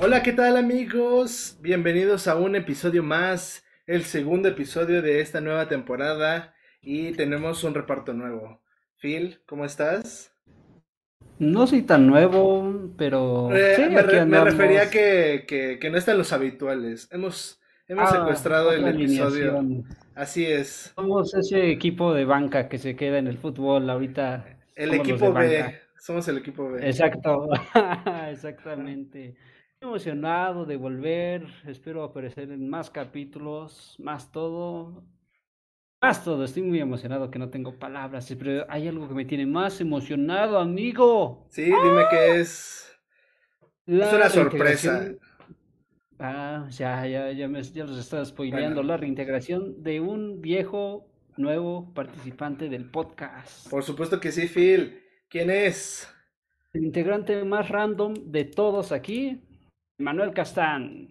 Hola, ¿qué tal amigos? Bienvenidos a un episodio más, el segundo episodio de esta nueva temporada y tenemos un reparto nuevo. Phil, ¿cómo estás? No soy tan nuevo, pero... Eh, sí, me, re- refería que, que, que no están los habituales. Hemos, hemos Ah, secuestrado el episodio. alineación. Así es. Somos ese equipo de banca que se queda en el fútbol ahorita. El equipo B. banca. Somos el equipo B. Exacto, exactamente. Emocionado de volver, espero aparecer en más capítulos, más todo, más todo. Estoy muy emocionado que no tengo palabras, pero hay algo que me tiene más emocionado, amigo. Sí, dime qué es. La Es una sorpresa. Ah, ya, ya, ya, me, ya los estaba spoileando. Bueno. La reintegración de un viejo nuevo participante del podcast. Por supuesto que sí, Phil. ¿Quién es? El integrante más random de todos aquí, Manuel Castán.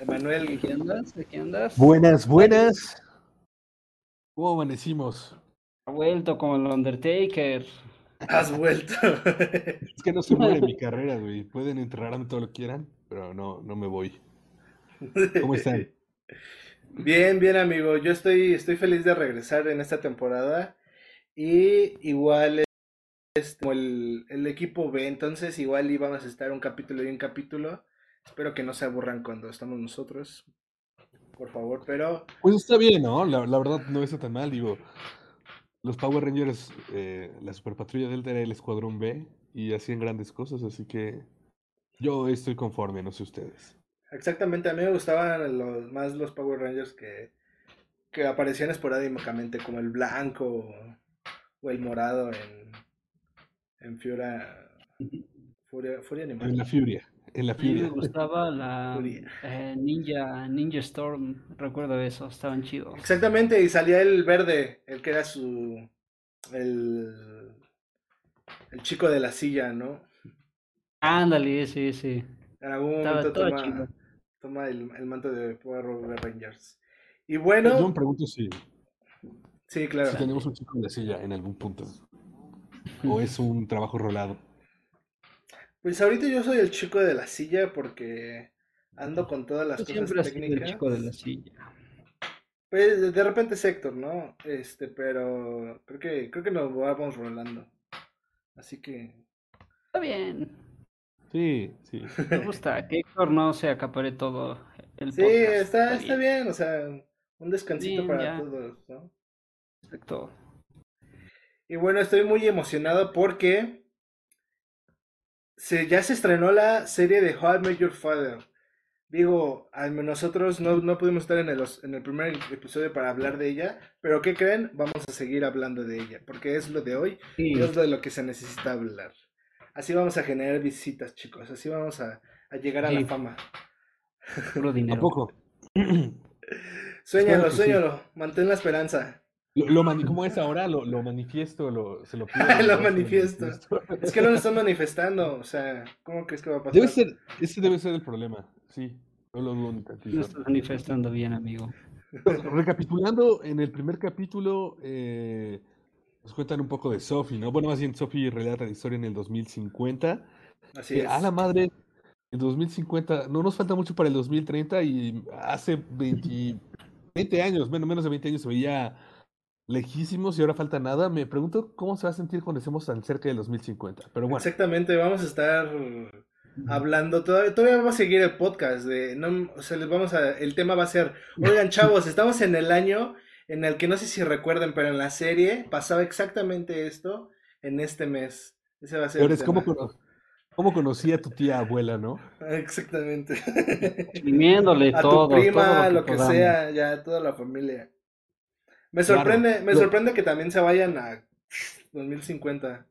Emanuel. ¿Aquí andas? ¿Aquí andas? Buenas, buenas. ¿Cómo amanecimos? Ha vuelto como el Undertaker. Has vuelto. Es que no se muere mi carrera, güey. Pueden enterrarme todo lo que quieran, pero no, no me voy. ¿Cómo están? Bien, bien, amigo. Yo estoy, estoy feliz de regresar en esta temporada. Y igual es como el, el equipo B, entonces igual íbamos a estar un capítulo y un capítulo. Espero que no se aburran cuando estamos nosotros. Por favor, pero Pues está bien, ¿no? La, la verdad no está tan mal, digo. Los Power Rangers, eh, la Super Patrulla Delta era el Escuadrón B y hacían grandes cosas, así que yo estoy conforme, no sé ustedes. exactamente a mí me gustaban los, más los Power Rangers que, que aparecían esporádicamente, como el blanco o, o el morado en, en Fiora, Furia, Furia Animal. En la Furia, en la A mí me gustaba la eh, Ninja, Ninja Storm. Recuerdo eso, estaban chidos. Exactamente, y salía el verde, el que era su. El, el chico de la silla, ¿no? Ándale, sí, sí. En algún Estaba momento toma, toma el, el manto de Power Rangers. Y Yo me bueno, pregunto si, sí, claro. si tenemos un chico de silla en algún punto. O es un trabajo rolado. Pues ahorita yo soy el chico de la silla porque ando con todas las Tú cosas siempre sido el técnicas. chico de la silla. Pues de- repente es Héctor, ¿no? Este, pero creo que creo que nos vamos rolando. Así que Está bien. Sí, sí. Me gusta que Héctor no se acapare todo el sí, podcast. está, está bien, o sea, un descansito Bien, para ya. todos, ¿no? Exacto. Y bueno, estoy muy emocionado porque se, ya se estrenó la serie de How I Met Your Father. Digo, al menos nosotros no, no pudimos estar en el, en el primer episodio para hablar de ella, pero ¿qué creen? Vamos a seguir hablando de ella, porque es lo de hoy Sí, y es de lo que se necesita hablar. Así vamos a generar visitas, chicos, así vamos a, a llegar a la fama. puro dinero. Tampoco. Suéñalo, sí. suéñalo, mantén la esperanza. Lo, lo mani- ¿Cómo es ahora? Lo, lo manifiesto, lo, se lo pido. Lo manifiesto. Es que no lo están manifestando, o sea, ¿cómo crees que va a pasar? Debe ser, ese debe ser el problema, sí. No lo dudo ni tantito. No estás manifestando bien, amigo. Recapitulando, en el primer capítulo eh, nos cuentan un poco de Sophie, ¿no? Bueno, más bien Sophie relata la historia en el 2050. Así que es. a la madre, en 2050, no nos falta mucho para el 2030 y hace 20, 20 años, menos, menos de 20 años se veía lejísimos y ahora falta nada. Me pregunto cómo se va a sentir cuando estemos tan cerca del 2050. Pero bueno, Exactamente, vamos a estar hablando, todavía, todavía vamos a seguir el podcast de, no, o sea, les vamos a, el tema va a ser, oigan chavos, estamos en el año en el que no sé si recuerden, pero en la serie pasaba exactamente esto en este mes. Ese va a ser pero el es como, tema. cómo conocí a tu tía abuela, ¿no? Exactamente. Exprimiéndole a todo. tu prima, todo lo que, sea, ya toda la familia. Me Claro, sorprende, me lo- sorprende que también se vayan a 2050.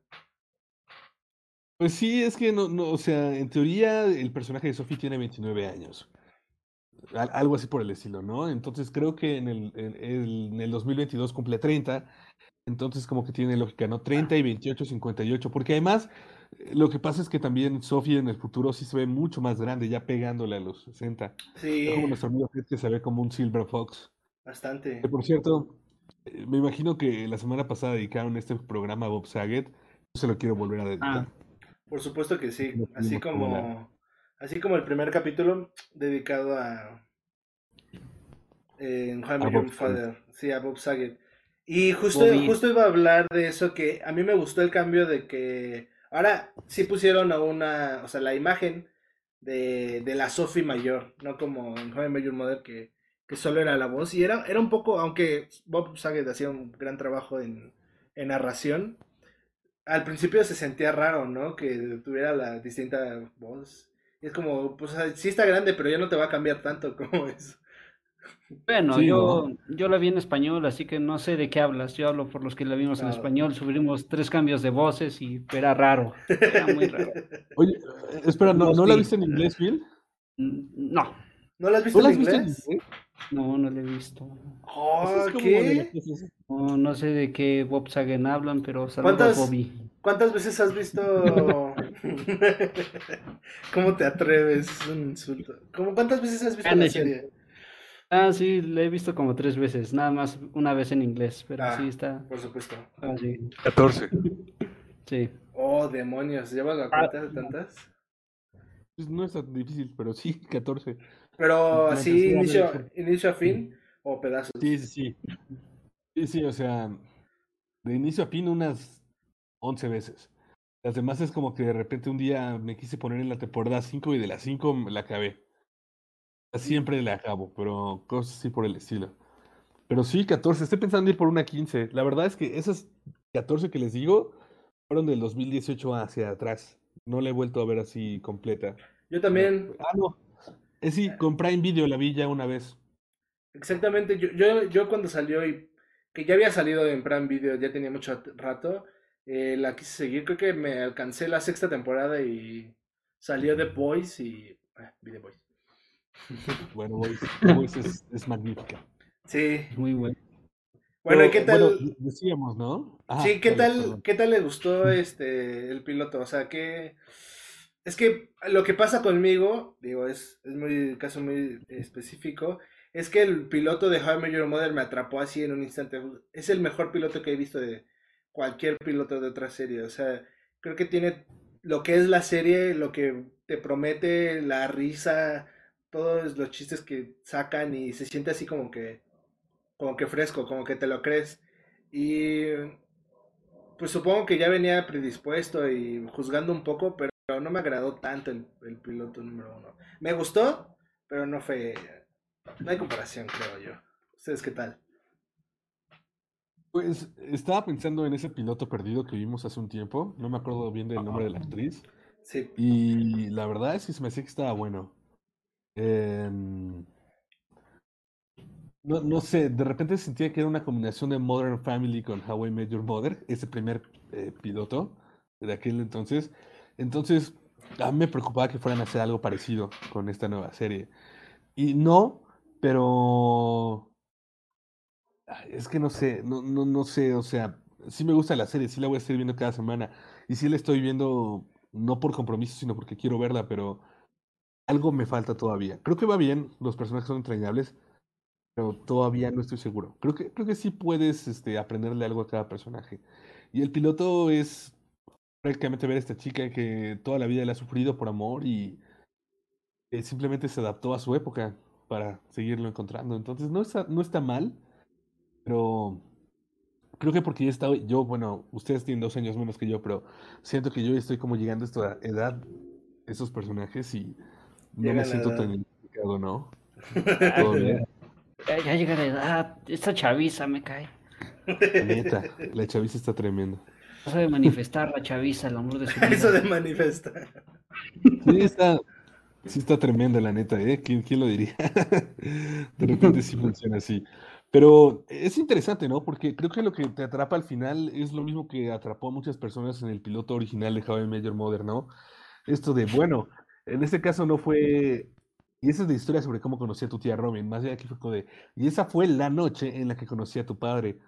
Pues sí, es que no, no, o sea, en teoría el personaje de Sophie tiene 29 años. Al- algo así por el estilo, ¿no? Entonces creo que en el, en el, en el 2022 cumple 30. Entonces como que tiene lógica, ¿no? 30 y 28, 58. Porque además lo que pasa es que también Sophie en el futuro sí se ve mucho más grande, ya pegándole a los 60. Sí, Es como nuestro amigo que se ve como un Silver Fox. bastante. Que por cierto, me imagino que la semana pasada dedicaron este programa a Bob Saget. Yo se lo quiero volver a dedicar. Ah, Por supuesto que sí. No Así como. Así como el primer capítulo dedicado a. En How I Father. Sí, a Bob Saget. Y justo, Bobby. justo iba a hablar de eso, que a mí me gustó el cambio de que. Ahora sí pusieron a una. O sea, la imagen de, de la Sophie mayor, no como en Met Your Mother, que, que solo era la voz. Y era, era un poco. Aunque Bob Saget hacía un gran trabajo en, en narración. Al principio se sentía raro, ¿no? Que tuviera la distinta voz. Y es como, pues sí está grande, pero ya no te va a cambiar tanto como es. Bueno, Sí, yo, yo la vi en español, así que no sé de qué hablas. Yo hablo por los que la vimos en Ah. español. Subimos tres cambios de voces y era raro. Era muy raro. Oye, eh, espera, ¿no, ¿no la viste en inglés, Phil? Mm, No, ¿No la has visto ¿No la en has visto en inglés? No, no la he visto. Oh, de ¿qué? No, no sé de qué Bob Saget hablan, pero saludos ¿Cuántas- Bobby. ¿Cuántas veces has visto? ¿Cómo te atreves? Es un insulto. ¿Cómo cuántas veces has visto Ah, la serie? Ah, sí, la he visto como tres veces, nada más una vez en inglés, pero Ah. sí está. Por supuesto. ah, sí, 14. sí. Oh, demonios, ¿llevas la cuenta de tantas? Pues no es tan difícil, pero sí, 14. Pero así, inicio, inicio a fin o pedazos. Sí, sí, sí. Sí, sí, o sea, de inicio a fin unas 11 veces. Las demás es como que de repente un día me quise poner en la temporada 5 y de las 5 me la acabé. Siempre la acabo, pero cosas así por el estilo. Pero sí, 14. Estoy pensando ir por una 15. La verdad es que esas 14 que les digo fueron del 2018 hacia atrás. No la he vuelto a ver así completa. Yo también, Ah, no. Es sí, con Prime Video la vi ya una vez. exactamente, yo, yo, yo cuando salió y que ya había salido en Prime Video, ya tenía mucho rato, eh, la quise seguir, creo que me alcancé la sexta temporada y salió The Boys y... ah, vi The Boys. Bueno, Boys, Boys es, es magnífica. Sí, Muy bueno. bueno, ¿y Pero, qué tal? bueno, decíamos, ¿no? Ah, Sí, ¿qué tal, perdón. qué tal le gustó este el piloto? O sea, que es que lo que pasa conmigo, digo, es, es muy caso muy específico, es que el piloto de How I Met Your Mother me atrapó así en un instante. Es el mejor piloto que he visto de cualquier piloto de otra serie. O sea, creo que tiene lo que es la serie, lo que te promete, la risa, todos los chistes que sacan y se siente así como que como que fresco, como que te lo crees. Y pues supongo que ya venía predispuesto y juzgando un poco, pero no me agradó tanto el, el piloto número uno. Me gustó, pero no fue. No hay comparación, creo yo. ¿Ustedes qué tal? Pues estaba pensando en ese piloto perdido que vimos hace un tiempo. No me acuerdo bien del nombre de la actriz. Sí. Y la verdad es que se me hacía que estaba bueno. Em, no, no sé, de repente sentía que era una combinación de Modern Family con How I Met Your Mother, ese primer eh, piloto de aquel entonces. Entonces, me preocupaba que fueran a hacer algo parecido con esta nueva serie. Y no, pero es que no sé, no, no, no sé, o sea, sí me gusta la serie, sí la voy a estar viendo cada semana. Y sí la estoy viendo no por compromiso, sino porque quiero verla, pero algo me falta todavía. Creo que va bien, los personajes son entrañables, pero todavía no estoy seguro. Creo que, creo que sí puedes este, aprenderle algo a cada personaje. Y el piloto es prácticamente ver a esta chica que toda la vida la ha sufrido por amor y eh, simplemente se adaptó a su época para seguirlo encontrando. Entonces no está, no está mal, pero creo que porque ya está, yo, bueno, ustedes tienen dos años menos que yo, pero siento que yo ya estoy como llegando a esta edad, esos personajes, y no Llega me siento edad. tan identificado, ¿no? Todo bien. Ya, ya llega la edad, esta chaviza me cae. La neta, la chaviza está tremenda. Sabe manifestar la chaviza, el amor de su vida. Eso de manifestar. Sí, está, sí está tremenda, la neta, ¿eh? ¿Quién, quién lo diría? De repente sí funciona así. Pero es interesante, ¿no? Porque creo que lo que te atrapa al final es lo mismo que atrapó a muchas personas en el piloto original de How I Your Mother, ¿no? Esto de, bueno, en este caso no fue... Y esa es de historia sobre cómo conocí a tu tía Robin. Más bien aquí fue como de... Y esa fue la noche en la que conocí a tu padre.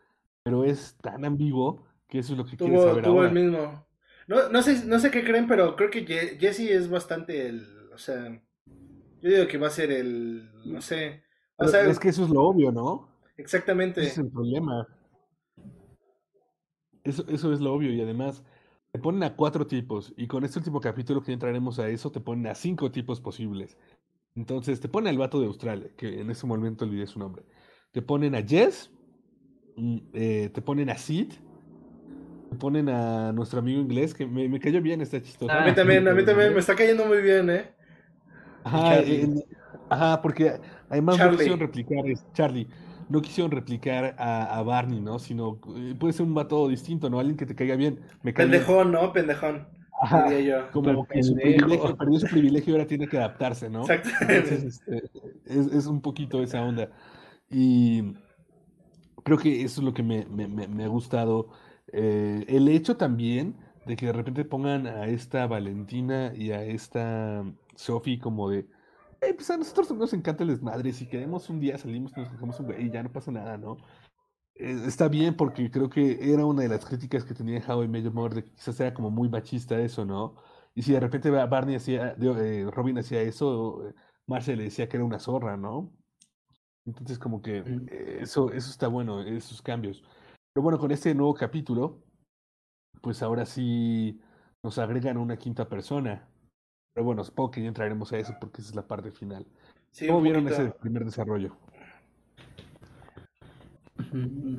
Pero es tan ambiguo que eso es lo que quieres Tuvo, saber tuvo ahora. el mismo. No, no sé, no sé qué creen, pero creo que Je- Jesse es bastante el. O sea. Yo digo que va a ser el. No sé. O Pero sea, es que eso es lo obvio, ¿no? exactamente. Ese es el problema. Eso, eso es lo obvio y además te ponen a cuatro tipos y con este último capítulo que entraremos a eso, te ponen a cinco tipos posibles. Entonces te ponen al vato de Australia, que en ese momento olvidé su nombre. Te ponen a Jess, eh, te ponen a Sid, ponen a nuestro amigo inglés, que me, me cayó bien, está chistoso. A mí también, a mí también me está cayendo muy bien, ¿eh? Ajá, Charlie. en- ajá, porque además no Charlie. quisieron replicar, es- Charlie, no quisieron replicar a, a Barney, ¿no? Sino eh, puede ser un vato distinto, ¿no? Alguien que te caiga bien. Me cae bien. Pendejón, ¿no? Pendejón. Ajá, Diría yo. como que su pendejo. privilegio, perdió su privilegio y ahora tiene que adaptarse, ¿no? Entonces, Exactamente. este, es, es un poquito esa onda. Y creo que eso es lo que me, me- me- me ha gustado. Eh, el hecho también de que de repente pongan a esta Valentina y a esta Sophie como de, "Eh, pues a nosotros nos encanta el desmadre, si queremos un día salimos, nos dejamos un güey y ya no pasa nada, ¿no? Eh, está bien porque creo que era una de las críticas que tenía How Met Your Mother, de que quizás era como muy machista eso, ¿no? Y si de repente Ba- Barney hacía, eh, Robin hacía eso, Marcia le decía que era una zorra, ¿no? Entonces como que eh, eso, eso está bueno, esos cambios. Pero bueno, con este nuevo capítulo, pues ahora sí nos agregan una quinta persona. Pero bueno, supongo que ya entraremos a eso porque esa es la parte final. Sí, ¿Cómo vieron poquito. ese primer desarrollo?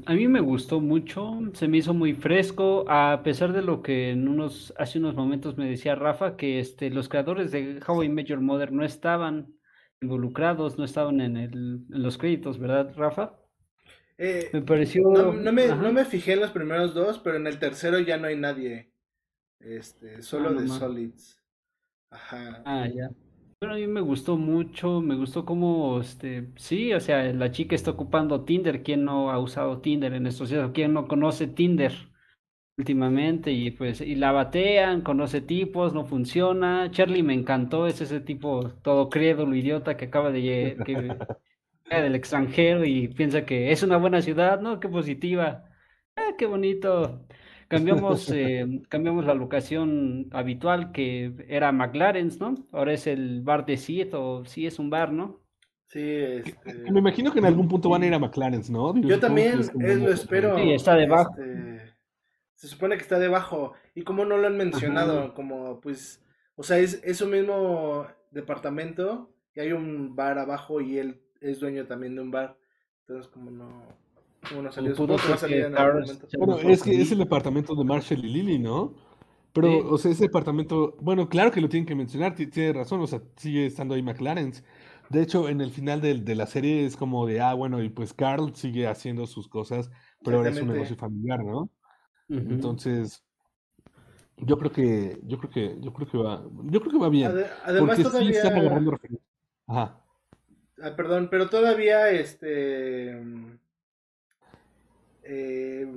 A mí me gustó mucho, se me hizo muy fresco, a pesar de lo que en unos, hace unos momentos me decía Rafa, que este, los creadores de How I Met Your Mother no estaban involucrados, no estaban en el, en los créditos, ¿verdad, Rafa? Eh, Me pareció... no, no me, no me fijé en los primeros dos, pero en el tercero ya no hay nadie. Este, solo Ah, de. Solids. Ajá. Ah, ya. Bueno, a mí me gustó mucho, me gustó cómo, este, sí, o sea, la chica está ocupando Tinder, ¿quién no ha usado Tinder en estos días? ¿Quién no conoce Tinder últimamente? Y pues, y la batean, conoce tipos, no funciona. Charlie me encantó, es ese tipo todo crédulo, idiota que acaba de que del extranjero y piensa que es una buena ciudad, ¿no? Qué positiva. Ah, qué bonito. Cambiamos, eh, cambiamos la locación habitual que era McLaren's, ¿no? Ahora es el bar de Sid, o sí es un bar, ¿no? Sí, este. Que Me imagino que en algún punto van a ir a McLaren's, ¿no? Digo, Yo también es como eh, lo espero. Sí, está debajo. este, se supone que está debajo. Y como no lo han mencionado, como pues, o sea, es, es un mismo departamento y hay un bar abajo y él es dueño también de un bar. Entonces, como no, como no salió, pudo supongo que va a ser salir que en algún Cars momento. se Bueno, es que es el departamento de Marshall y Lily, ¿no? Pero, Sí. o sea, ese departamento, bueno, claro que lo tienen que mencionar, ti- tiene razón, o sea, sigue estando ahí McLaren's. De hecho, en el final del- de, la serie es como de, ah, bueno, y pues Carl sigue haciendo sus cosas, pero ahora es un negocio familiar, ¿no? Entonces, yo creo que, yo creo que, yo creo que va, yo creo que va bien, además, porque sí están agarrando referencias. Ajá. Ah, perdón, pero todavía este mm, eh,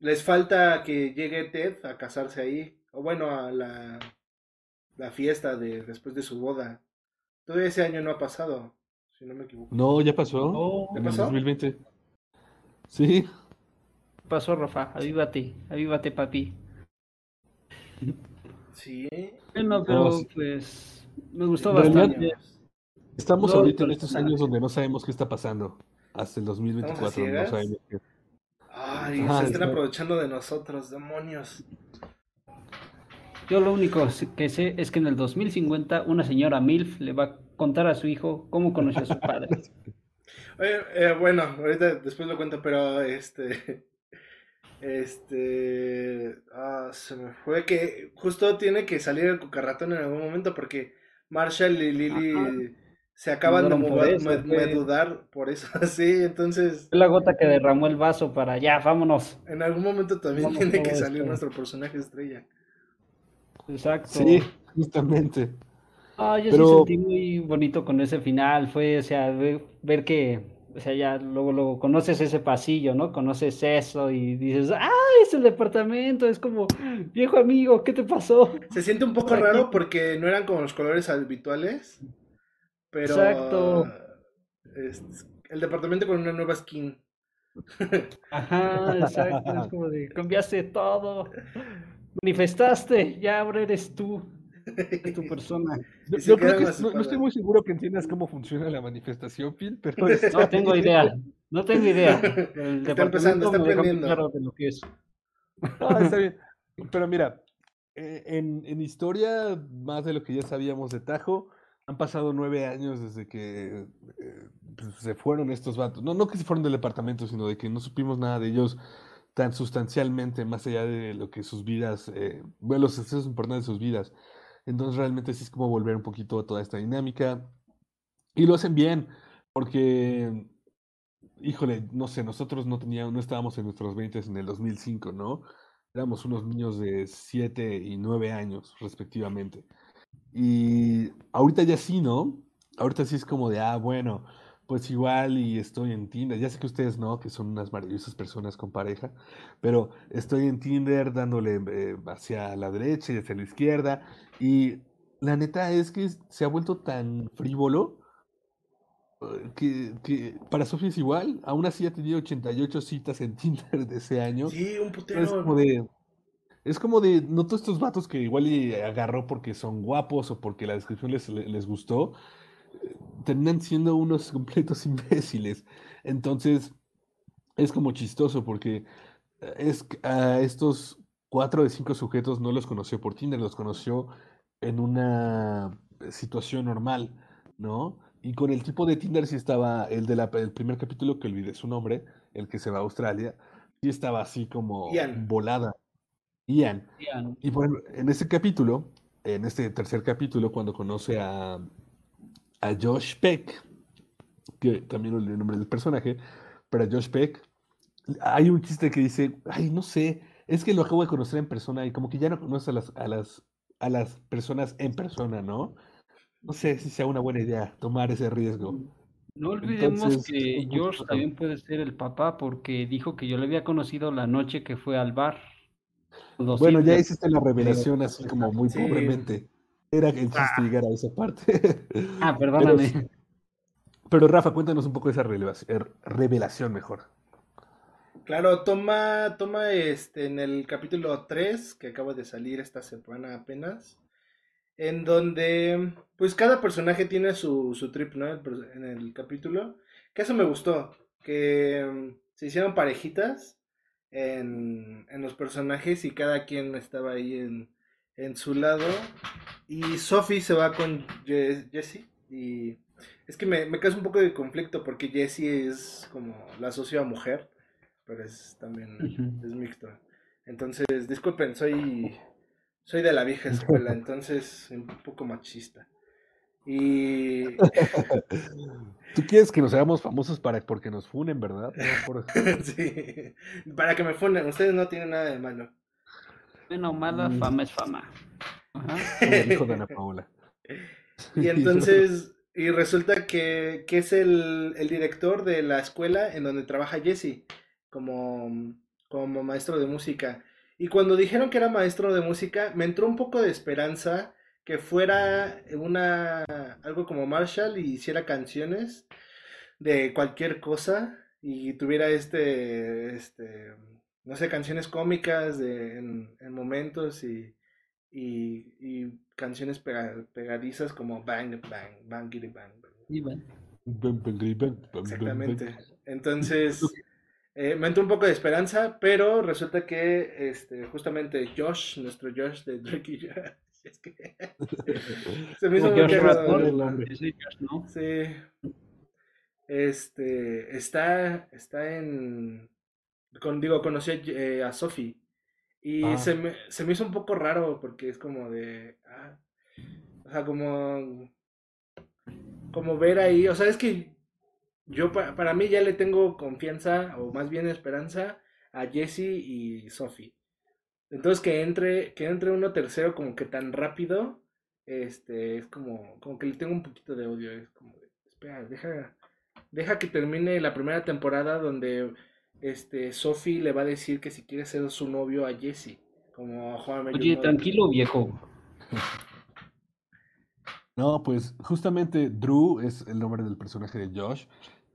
les falta que llegue Ted a casarse ahí. O bueno, a la, la fiesta de después de su boda. Todavía ese año no ha pasado, si no me equivoco. No, ya pasó, Oh, ¿Ya en el pasó? 2020. Sí, pasó, Rafa, avívate, avívate, papi. Sí. Bueno, pero sí. pues me gustó realidad, bastante. Estamos No, ahorita en estos años donde no sabemos qué está pasando. Hasta el 2024 no sabemos qué. Ay, Ajá, se están está- aprovechando de nosotros, demonios. Yo lo único que sé es que en el 2050 una señora MILF le va a contar a su hijo cómo conoció a su padre. Oye, eh, bueno, ahorita después lo cuento, pero este. Este. ah, se me fue que justo tiene que salir el cucarratón en algún momento porque Marshall y Lily Ajá. Se acaban de mudar- eso, me- fue- mudar por eso. Sí, entonces Fue la gota que derramó el vaso para ya, vámonos. en algún momento también tiene que salir esto. nuestro personaje estrella. Exacto. Sí, justamente. Ah, yo Pero- sí sentí muy bonito con ese final. Fue, o sea, ver, ver que, o sea, ya luego, luego conoces ese pasillo, ¿no? Conoces eso y dices, ¡ah, es el departamento! Es como, viejo amigo, ¿qué te pasó? Se siente un poco raro porque no eran como los colores habituales, pero Exacto. es- el departamento con una nueva skin. Ajá, exacto. Es como de, cambiaste todo. Manifestaste, ya ahora eres tú, es tu persona. Yo, creo que no, no estoy muy seguro que entiendas cómo funciona la manifestación, Phil, pero este, No tengo idea, no tengo idea. El Está empezando, está aprendiendo. claro de lo que es. Ah, está bien. Pero mira, eh, en, en historia, más de lo que ya sabíamos de Tajo, han pasado nueve años desde que eh, pues, se fueron estos vatos. No, no que se fueron del departamento, sino de que no supimos nada de ellos tan sustancialmente, más allá de lo que sus vidas, eh, bueno, los sucesos importantes de sus vidas. Entonces realmente sí es como volver un poquito a toda esta dinámica. Y lo hacen bien, porque, híjole, no sé, nosotros no teníamos, no estábamos en nuestros 20 en el 2005, ¿no? Éramos unos niños de 7 y 9 años, respectivamente. Y ahorita ya sí, ¿no? Ahorita sí es como de, ah, bueno, pues igual y estoy en Tinder. Ya sé que ustedes no, que son unas maravillosas personas con pareja, pero estoy en Tinder dándole eh, hacia la derecha y hacia la izquierda. Y la neta es que se ha vuelto tan frívolo eh, que, que para Sofía es igual. Aún así ha tenido 88 citas en Tinder de ese año. Sí, un Es putero. como de, es como de, no todos estos vatos que igual y agarró porque son guapos o porque la descripción les, le- les gustó, terminan siendo unos completos imbéciles. Entonces, es como chistoso porque eh, es a estos cuatro de cinco sujetos no los conoció por Tinder, los conoció en una situación normal, ¿no? Y con el tipo de Tinder sí estaba, el del primer capítulo, que olvidé su nombre, el que se va a Australia, sí estaba así como Ian. volada. Ian. Ian. Y ejemplo, en ese capítulo, en este tercer capítulo, cuando conoce a, a Josh Peck, que también olvidé el nombre del personaje, pero a Josh Peck, hay un chiste que dice, ay, no sé, es que lo acabo de conocer en persona y como que ya no conoce a las, a las, a las personas en persona, ¿no? No sé si sea una buena idea tomar ese riesgo. No olvidemos Entonces, que George también puede ser el papá porque dijo que yo le había conocido la noche que fue al bar. Los Bueno, ya hiciste la revelación así como muy Sí. pobremente. Era el chiste llegar a esa parte. Ah, Pero, perdóname. pero Rafa, cuéntanos un poco de esa revelación, er, revelación mejor. Claro, toma, toma este en el capítulo 3, que acaba de salir esta semana apenas, en donde pues cada personaje tiene su, su trip, ¿no? En el capítulo, que eso me gustó, que mm, se hicieron parejitas en, en los personajes y cada quien estaba ahí en, en su lado. Y Sophie se va con Je- Jessie y es que me, me causa un poco de conflicto porque Jessie es como la asocio a mujer pero es también es mixto. Entonces, disculpen, soy soy de la vieja escuela, entonces un poco machista. Y Tú quieres que nos hagamos famosos para porque nos funen, ¿verdad? Por- sí, para que me funden, ustedes no tienen nada de malo. Bueno, mala Mm. fama es fama. Ajá. como dijo Dana Paola. Y entonces, y resulta que, que es el, el director de la escuela en donde trabaja Jesse, como, como maestro de música. Y cuando dijeron que era maestro de música, me entró un poco de esperanza que fuera una algo como Marshall y hiciera canciones de cualquier cosa y tuviera este, este, no sé, canciones cómicas de, en, en momentos y, y, y canciones pega- pegadizas como Bang, Bang, Bang. Bang. Bam, bam, bam, bam, Exactamente. Entonces, eh, me entró un poco de esperanza, pero resulta que este, justamente Josh, nuestro Josh de Drake y Josh, es que se me hizo muy cagado. ¿no? Sí. Este, está, está en, con, digo, conocí a, eh, a Sophie y Ah. se me, se me hizo un poco raro porque es como de, ah, o sea, como, como ver ahí, o sea, es que yo pa- para mí ya le tengo confianza o más bien esperanza a Jesse y Sophie. Entonces que entre, que entre uno tercero como que tan rápido, este, es como, como que le tengo un poquito de odio, es como de, espera, deja, deja que termine la primera temporada donde este Sophie le va a decir que si quiere ser su novio a Jesse, como a Juan Oye, tranquilo, viejo. No, pues justamente Drew es el nombre del personaje de Josh.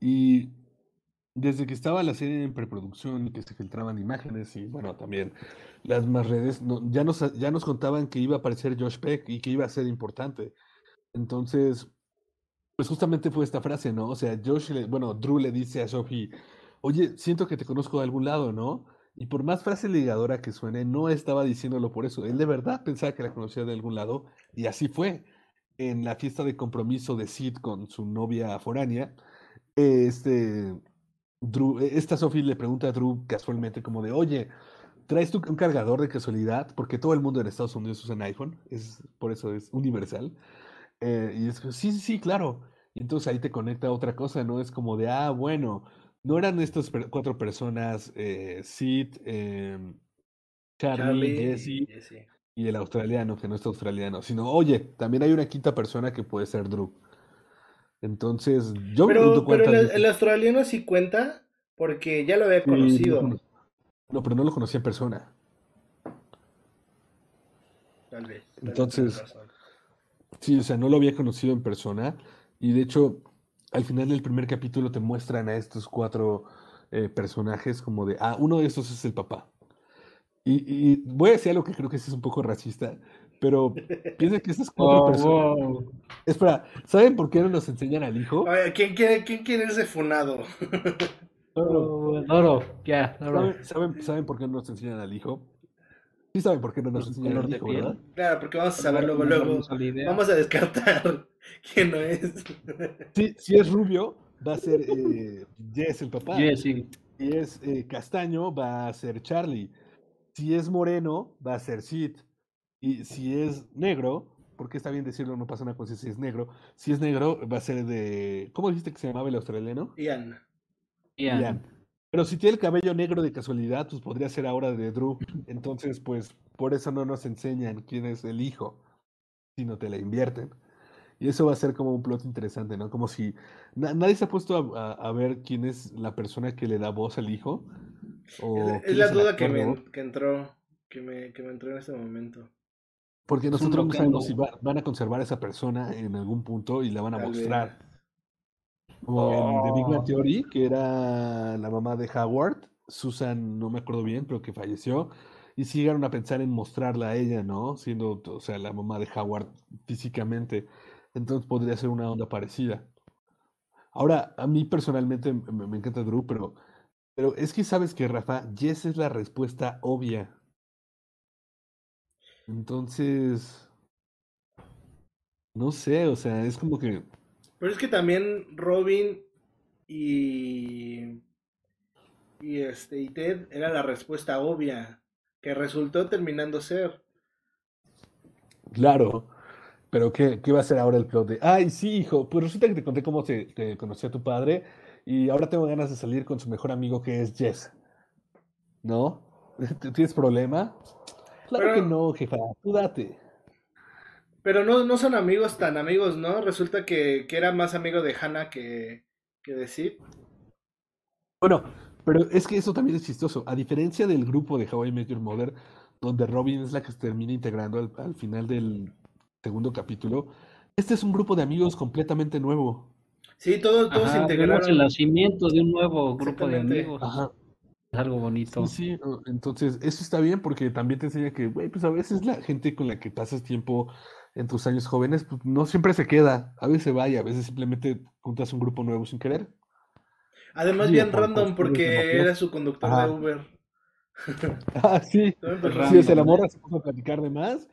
Y desde que estaba la serie en preproducción y que se filtraban imágenes y bueno, también las más redes, ya, nos, ya nos contaban que iba a aparecer Josh Peck y que iba a ser importante. Entonces, pues justamente fue esta frase, ¿no? O sea, Josh, le- bueno, Drew le dice a Sophie, oye, siento que te conozco de algún lado, ¿no? Y por más frase ligadora que suene, no estaba diciéndolo por eso. Él de verdad pensaba que la conocía de algún lado y así fue. En la fiesta de compromiso de Sid con su novia foránea, este, Drew, e, esta Sophie le pregunta a Drew casualmente como de, oye, ¿traes tú un cargador de casualidad? Porque todo el mundo en Estados Unidos usa un iPhone, es, por eso es universal. Eh, y es, sí, sí, sí, claro. Y entonces ahí te conecta a otra cosa, ¿no? Es como de, ah, bueno, no eran estas cuatro personas, eh, Sid, em, Charlie, Jesse, y el australiano, que no es australiano, sino, oye, también hay una quinta persona que puede ser Drew. Entonces, yo me pregunto Pero el, australiano sí cuenta, porque ya lo había conocido. no, pero no lo conocía en persona. Tal vez. Entonces, sí, o sea, no lo había conocido en persona. Y de hecho, al final del primer capítulo te muestran a estos cuatro eh, personajes como de, ah, uno de estos es el papá. Y, voy a decir algo que creo que es un poco racista, pero piensa que esas cuatro personas... Espera, ¿saben por qué no nos enseñan al hijo? ¿quién, quiere, ¿quién quiere ese funado? no, no, ya. ¿Saben, ¿Saben por qué no nos enseñan al hijo? Sí saben por qué no nos enseñan al hijo, ¿verdad? Claro, porque vamos a saber luego, luego. Vamos a descartar quién no es. Sí, si es rubio, va a ser eh, Jess el papá. Jess, sí. Si es eh, castaño, va a ser Charlie. Si es moreno, va a ser Sid. Y si es negro, porque está bien decirlo, no pasa nada con si es negro. Si es negro, va a ser de. ¿Cómo dijiste que se llamaba el australiano? Ian. Ian. Pero si tiene el cabello negro de casualidad, pues podría ser ahora de Drew. Entonces, pues, por eso no nos enseñan quién es el hijo, sino te la invierten. Y eso va a ser como un plot interesante, ¿no? Como si nadie se ha puesto a, ver quién es la persona que le da voz al hijo. es, la duda que me, que entró, que me, que me entró en este momento. Porque nosotros no sabemos si van a conservar a esa persona en algún punto y la van a mostrar. Como en The Big Bang oh. Theory, que era la mamá de Howard, Susan, no me acuerdo bien, pero que falleció. Y sí llegaron a pensar en mostrarla a ella, ¿no? Siendo, o sea, la mamá de Howard físicamente. Entonces podría ser una onda parecida. Ahora, a mí personalmente me, encanta Drew, pero, pero es que sabes que, Rafa, Jess es la respuesta obvia. Entonces, no sé, o sea, es como que... Pero es que también Robin y... Y, este, y Ted era la respuesta obvia, que resultó terminando ser. Claro. Pero ¿qué, ¿qué va a ser ahora el plot de, ay, sí, hijo, pues resulta que te conté cómo te, te conocí a tu padre y ahora tengo ganas de salir con su mejor amigo que es Jess. ¿No? ¿Tienes problema? Claro que no, jefa, tú date. Pero no, no son amigos tan amigos, ¿no? Resulta que, que era más amigo de Hannah que, que de Sid. Bueno, pero es que eso también es chistoso. A diferencia del grupo de How I Met Your Mother, donde Robin es la que se termina integrando al, al final del, segundo capítulo, este es un grupo de amigos completamente nuevo. Sí, todos, todos se integraron. el nacimiento de un nuevo grupo de amigos. Es algo bonito. Sí, sí, entonces eso está bien porque también te enseña que, güey, pues a veces la gente con la que pasas tiempo en tus años jóvenes, pues no siempre se queda. A veces se va y a veces simplemente juntas un grupo nuevo sin querer. Además, bien random porque era su conductor de Uber. ah, sí. Sí, se la morra se puso a platicar de más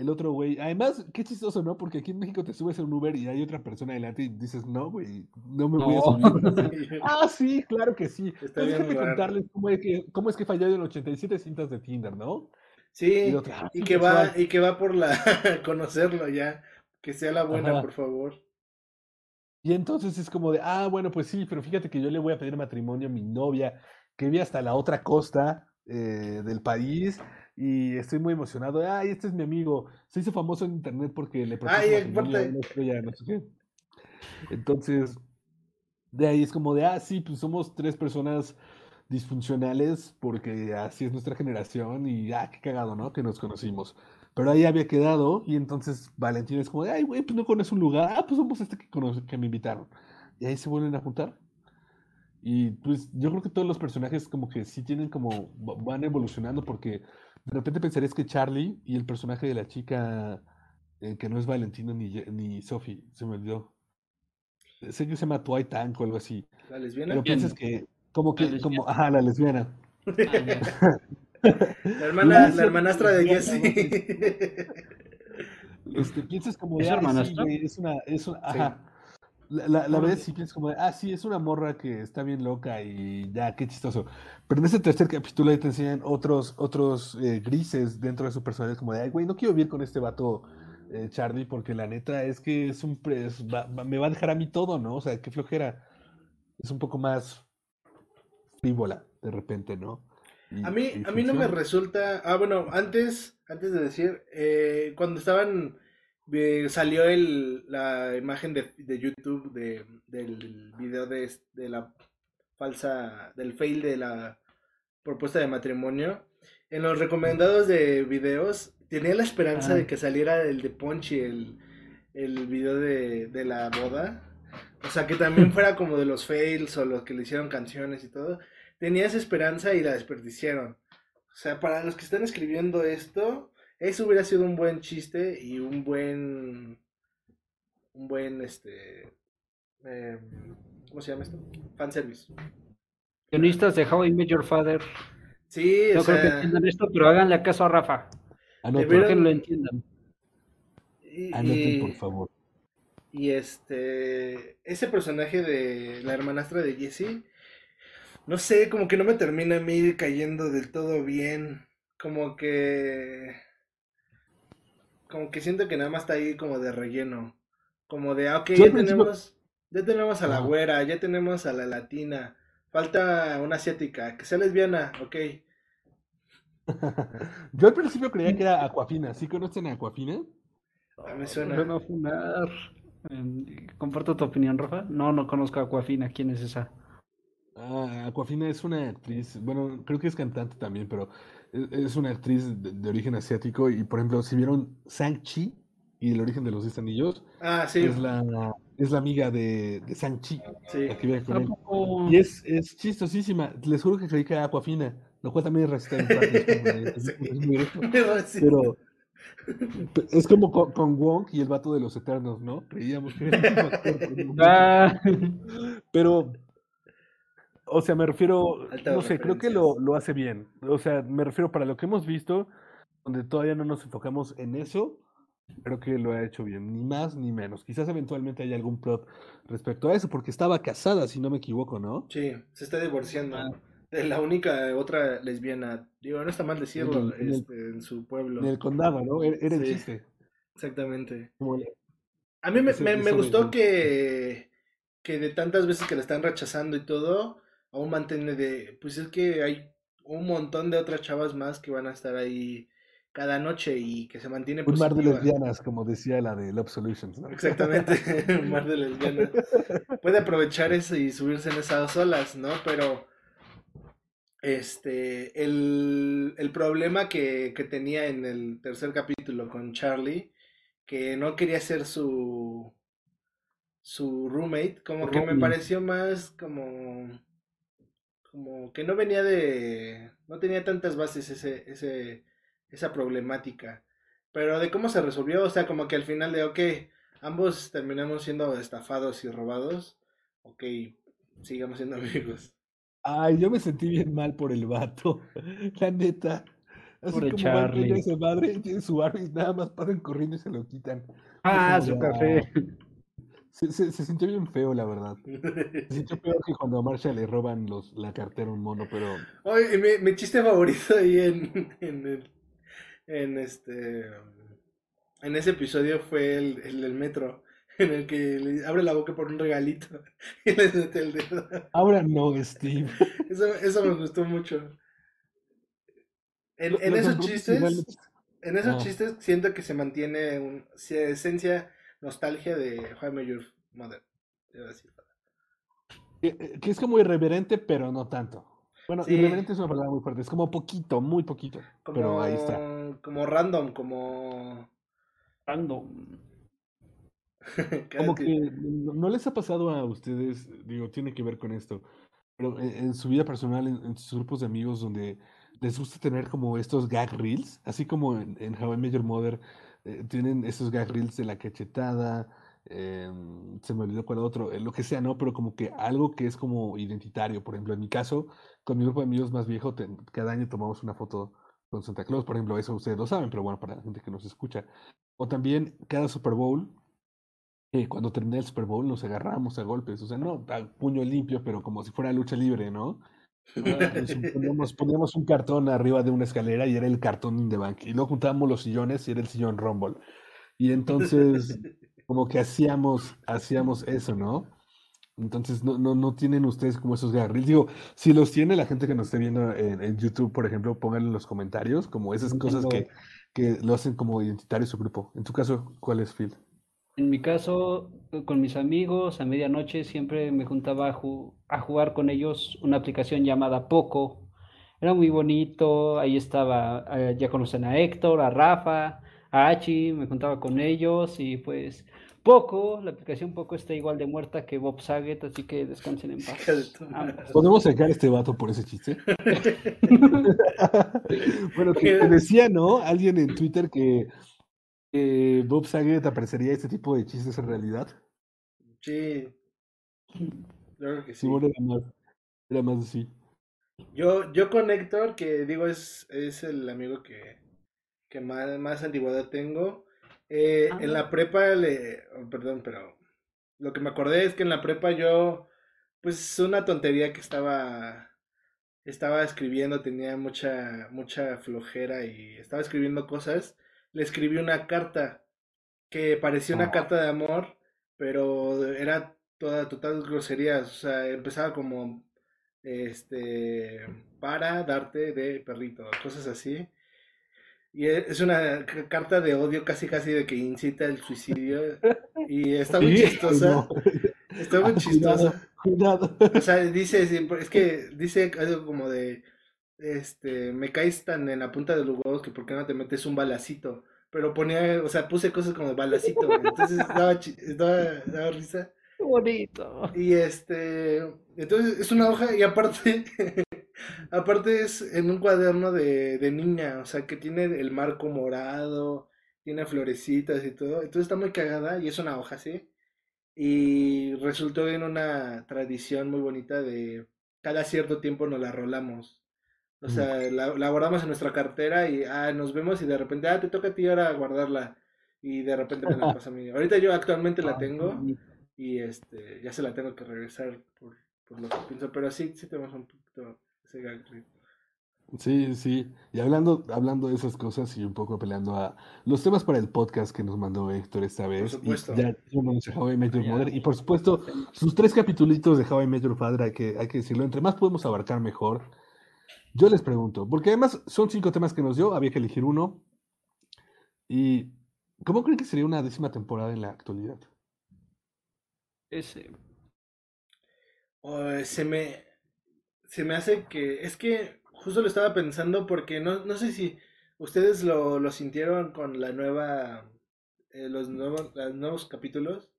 el otro güey. Además, qué chistoso, ¿no? Porque aquí en México te subes a un Uber y hay otra persona adelante y dices, no, güey, no me voy a subir. ah, sí, claro que sí. Está déjame contarles cómo es, que, cómo es que falló en 87 cintas de Tinder, ¿no? Sí, y, ah, que va, y que va por la conocerlo ya. Que sea la buena, por favor. Y entonces es como de, ah, bueno, pues sí, pero fíjate que yo le voy a pedir matrimonio a mi novia, que vive hasta la otra costa eh, del país y estoy muy emocionado. Ay, este es mi amigo. Se hizo famoso en internet porque le Ay, no sé Entonces, de ahí es como de, ah, sí, pues somos tres personas disfuncionales porque así es nuestra generación y, ah, qué cagado, ¿no? Que nos conocimos. Pero ahí había quedado y entonces Valentín es como de, ay, güey, pues no conoces un lugar. Ah, pues somos este que, que me invitaron. Y ahí se vuelven a juntar. Y pues yo creo que todos los personajes como que sí tienen como, van evolucionando porque de repente pensarías que Charlie y el personaje de la chica, eh, que no es Valentino ni, ni Sophie, se me olvidó. Sé que se llama Twilight Tank o algo así. ¿La lesbiana? Pero piensas que, como que, como, ajá, la lesbiana. Ah, La hermana, la hermanastra de Jesse. Este, piensas como de, ¿Es "Ay, hermanastra? sí, es una, es una, ajá. La, la, la ves y piensas como de, ah, sí, es una morra que está bien loca y ya, qué chistoso. Pero en ese tercer capítulo ahí te enseñan otros, otros eh, grises dentro de su personalidad, como de, ay, güey, no quiero vivir con este vato eh, Charlie, porque la neta es que es un, es- va- va- me va a dejar a mí todo, ¿no? O sea, qué flojera. Es un poco más frívola, de repente, ¿no? Y- A mí, a mí no me resulta. Ah, bueno, antes, antes de decir, eh, cuando estaban. Eh, salió el, la imagen de, de YouTube de, del video de, de la falsa. del fail de la propuesta de matrimonio. En los recomendados de videos, tenía la esperanza Ah. de que saliera el de Ponchi, el, el video de, de la boda. O sea, que también fuera como de los fails o los que le hicieron canciones y todo. Tenía esa esperanza y la desperdiciaron. O sea, para los que están escribiendo esto, eso hubiera sido un buen chiste y un buen. Un buen, este. eh, ¿Cómo se llama esto? Fanservice. Guionistas de How I Met Your Father. Sí, No o creo que entiendan esto, pero háganle caso a Rafa. Anoten, Debería- Creo que lo entiendan. y- anoten, y- por favor. Y este, ese personaje de la hermanastra de Jessie, no sé, como que no me termina a mí cayendo del todo bien. Como que, como que siento que nada más está ahí como de relleno. Como de, ah, ok, ya tenemos, ya tenemos a la güera, ya tenemos a la latina, falta una asiática, que sea lesbiana, ok. Yo al principio creía que era Aquafina. ¿Sí conocen a Aquafina? Ah, me suena. Yo no funar. Eh, Comparto tu opinión, Rafa. No, no conozco a Aquafina. ¿Quién es esa? Ah, Aquafina es una actriz, bueno, creo que es cantante también, pero es, es una actriz de, de origen asiático. Y por ejemplo, si vieron Shang-Chi y el origen de los 10 anillos, Ah, sí, es la, es la amiga de, de Shang-Chi, sí. Y es, es chistosísima. Les juro que creí que era Aquafina, lo cual también es Sí. Sí. Pero pe- es como con, con Wong y el vato de los Eternos, ¿no? Creíamos que era actor un momento. Ah, Pero, o sea, me refiero, no sé, creo que lo, lo hace bien. O sea, me refiero para lo que hemos visto, donde todavía no nos enfocamos en eso, creo que lo ha hecho bien, ni más ni menos. Quizás eventualmente haya algún plot respecto a eso, porque estaba casada, si no me equivoco, ¿no? Sí, se está divorciando. Ah. De la única otra lesbiana. Digo, no está mal decirlo, En el- en el- este, en su pueblo. En el condado, ¿no? Era, era el chiste. Exactamente. A mí me, Ese- me- gustó que, que de tantas veces que la están rechazando y todo, aún mantiene de, pues es que hay un montón de otras chavas más que van a estar ahí cada noche y que se mantiene un mar de lesbianas, como decía la de Love Solutions, ¿no? Exactamente, un mar de lesbianas. Puede aprovechar eso y subirse en esas olas, ¿no? Pero este, el, el problema que, que tenía en el tercer capítulo con Charlie, que no quería ser su su roommate, como que me pareció más como como que no venía de no tenía tantas bases ese ese esa problemática. Pero de cómo se resolvió, o sea, como que al final de, ok, ambos terminamos siendo estafados y robados, ok, sigamos siendo amigos. Ay, yo me sentí bien mal por el vato, la neta. Así Pobre como Charlie. ese madre, tiene su y nada más pasan corriendo y se lo quitan. ah, como su café. Se, se- se sintió bien feo, la verdad. Se sintió peor que cuando a Marcia le roban los, la cartera a un mono, pero Oye, mi, mi chiste favorito ahí en, en, el- en este en ese episodio fue el, el del metro, en el que le abre la boca por un regalito y le mete el dedo. ahora no, Steve. Eso, eso me gustó mucho. En, esos chistes, en esos Ah. chistes siento que se mantiene un, sí, esencia nostalgia de How I Met Your Mother. Que, es como irreverente, pero no tanto. Bueno, Sí. irreverente es una palabra muy fuerte, es como poquito, muy poquito. Como, Pero ahí está. como random, como Random. Como que no, no les ha pasado a ustedes, digo, tiene que ver con esto, pero en, en su vida personal, en, en sus grupos de amigos donde les gusta tener como estos gag reels, así como en, en How I Met Your Mother eh, tienen esos gag reels de la cachetada, em, se me olvidó cuál otro, eh, lo que sea, ¿no? Pero como que algo que es como identitario. Por ejemplo, en mi caso, con mi grupo de amigos más viejo, cada año tomamos una foto con Santa Claus, por ejemplo, eso ustedes lo saben, pero bueno, para la gente que nos escucha. O también cada Super Bowl, eh, cuando termina el Super Bowl nos agarramos a golpes, o sea, no a puño limpio, pero como si fuera lucha libre, ¿no? Pues, poníamos, poníamos un cartón arriba de una escalera y era el cartón the bank. Y luego juntábamos los sillones y era el sillón Rumble. Y entonces, como que hacíamos, hacíamos eso, ¿no? Entonces, no, no, no tienen ustedes como esos garriles. Digo, si los tiene la gente que nos esté viendo en, en YouTube, por ejemplo, pónganlo en los comentarios, como esas cosas que, que lo hacen como identitario su grupo. En tu caso, ¿cuál es, Phil? En mi caso, con mis amigos, a medianoche siempre me juntaba a, ju- a jugar con ellos una aplicación llamada Poco. Era muy bonito, ahí estaba, eh, ya conocen a Héctor, a Rafa, a Hachi, me juntaba con ellos y pues Poco, la aplicación Poco está igual de muerta que Bob Saget, así que descansen en paz. ¿Podemos sacar este vato por ese chiste? bueno, que, que decía, ¿no? Alguien en Twitter que eh, Bob Saget aparecería este tipo de chistes en realidad. Sí. Claro que sí. Simón era más, era más así. Yo, yo con Héctor, que digo es, es el amigo que, que más, más antigüedad tengo. eh, Ah. En la prepa le. oh, perdón, pero. Lo que me acordé es que en la prepa yo. Pues una tontería que estaba. Estaba escribiendo, tenía mucha, mucha flojera y estaba escribiendo cosas. Le escribí una carta que parecía una Ah. carta de amor, pero era toda total groserías. O sea, empezaba como este para darte de perrito, cosas así. Y e- es una carta de odio casi casi de que incita el suicidio y está muy Sí, chistosa, no. está muy Ah, chistosa. Cuidado. O sea, dice es que dice algo como de este, me caes tan en la punta de los huevos que por qué no te metes un balacito. Pero ponía, o sea, puse cosas como balacito, güey. entonces daba, daba, daba risa. Qué bonito. Y este, entonces es una hoja y aparte, aparte es en un cuaderno de, de niña, o sea, que tiene el marco morado, tiene florecitas y todo, entonces está muy cagada y es una hoja así. Y resultó en una tradición muy bonita de cada cierto tiempo nos la rolamos. O sea, la, la guardamos en nuestra cartera y ah, nos vemos y de repente, ah, te toca a ti ahora guardarla. Y de repente me la pasa a mí. Ahorita yo actualmente la tengo y este ya se la tengo que regresar por, por lo que pienso, pero sí, sí tenemos un poquito ese gag. Sí, sí. Y hablando, hablando de esas cosas y un poco peleando a los temas para el podcast que nos mandó Héctor esta vez. y supuesto. ya hicimos de How I Met Your Ya. Mother. Y por supuesto, sus tres capitulitos de How I Met Your Father, hay que, hay que decirlo. Entre más podemos abarcar, mejor. Yo les pregunto, porque además son cinco temas que nos dio, había que elegir uno. ¿Y cómo creen que sería una décima temporada en la actualidad? Ese. Se me se me hace que es que justo lo estaba pensando porque no, no sé si ustedes lo, lo sintieron con la nueva eh, los nuevos los nuevos capítulos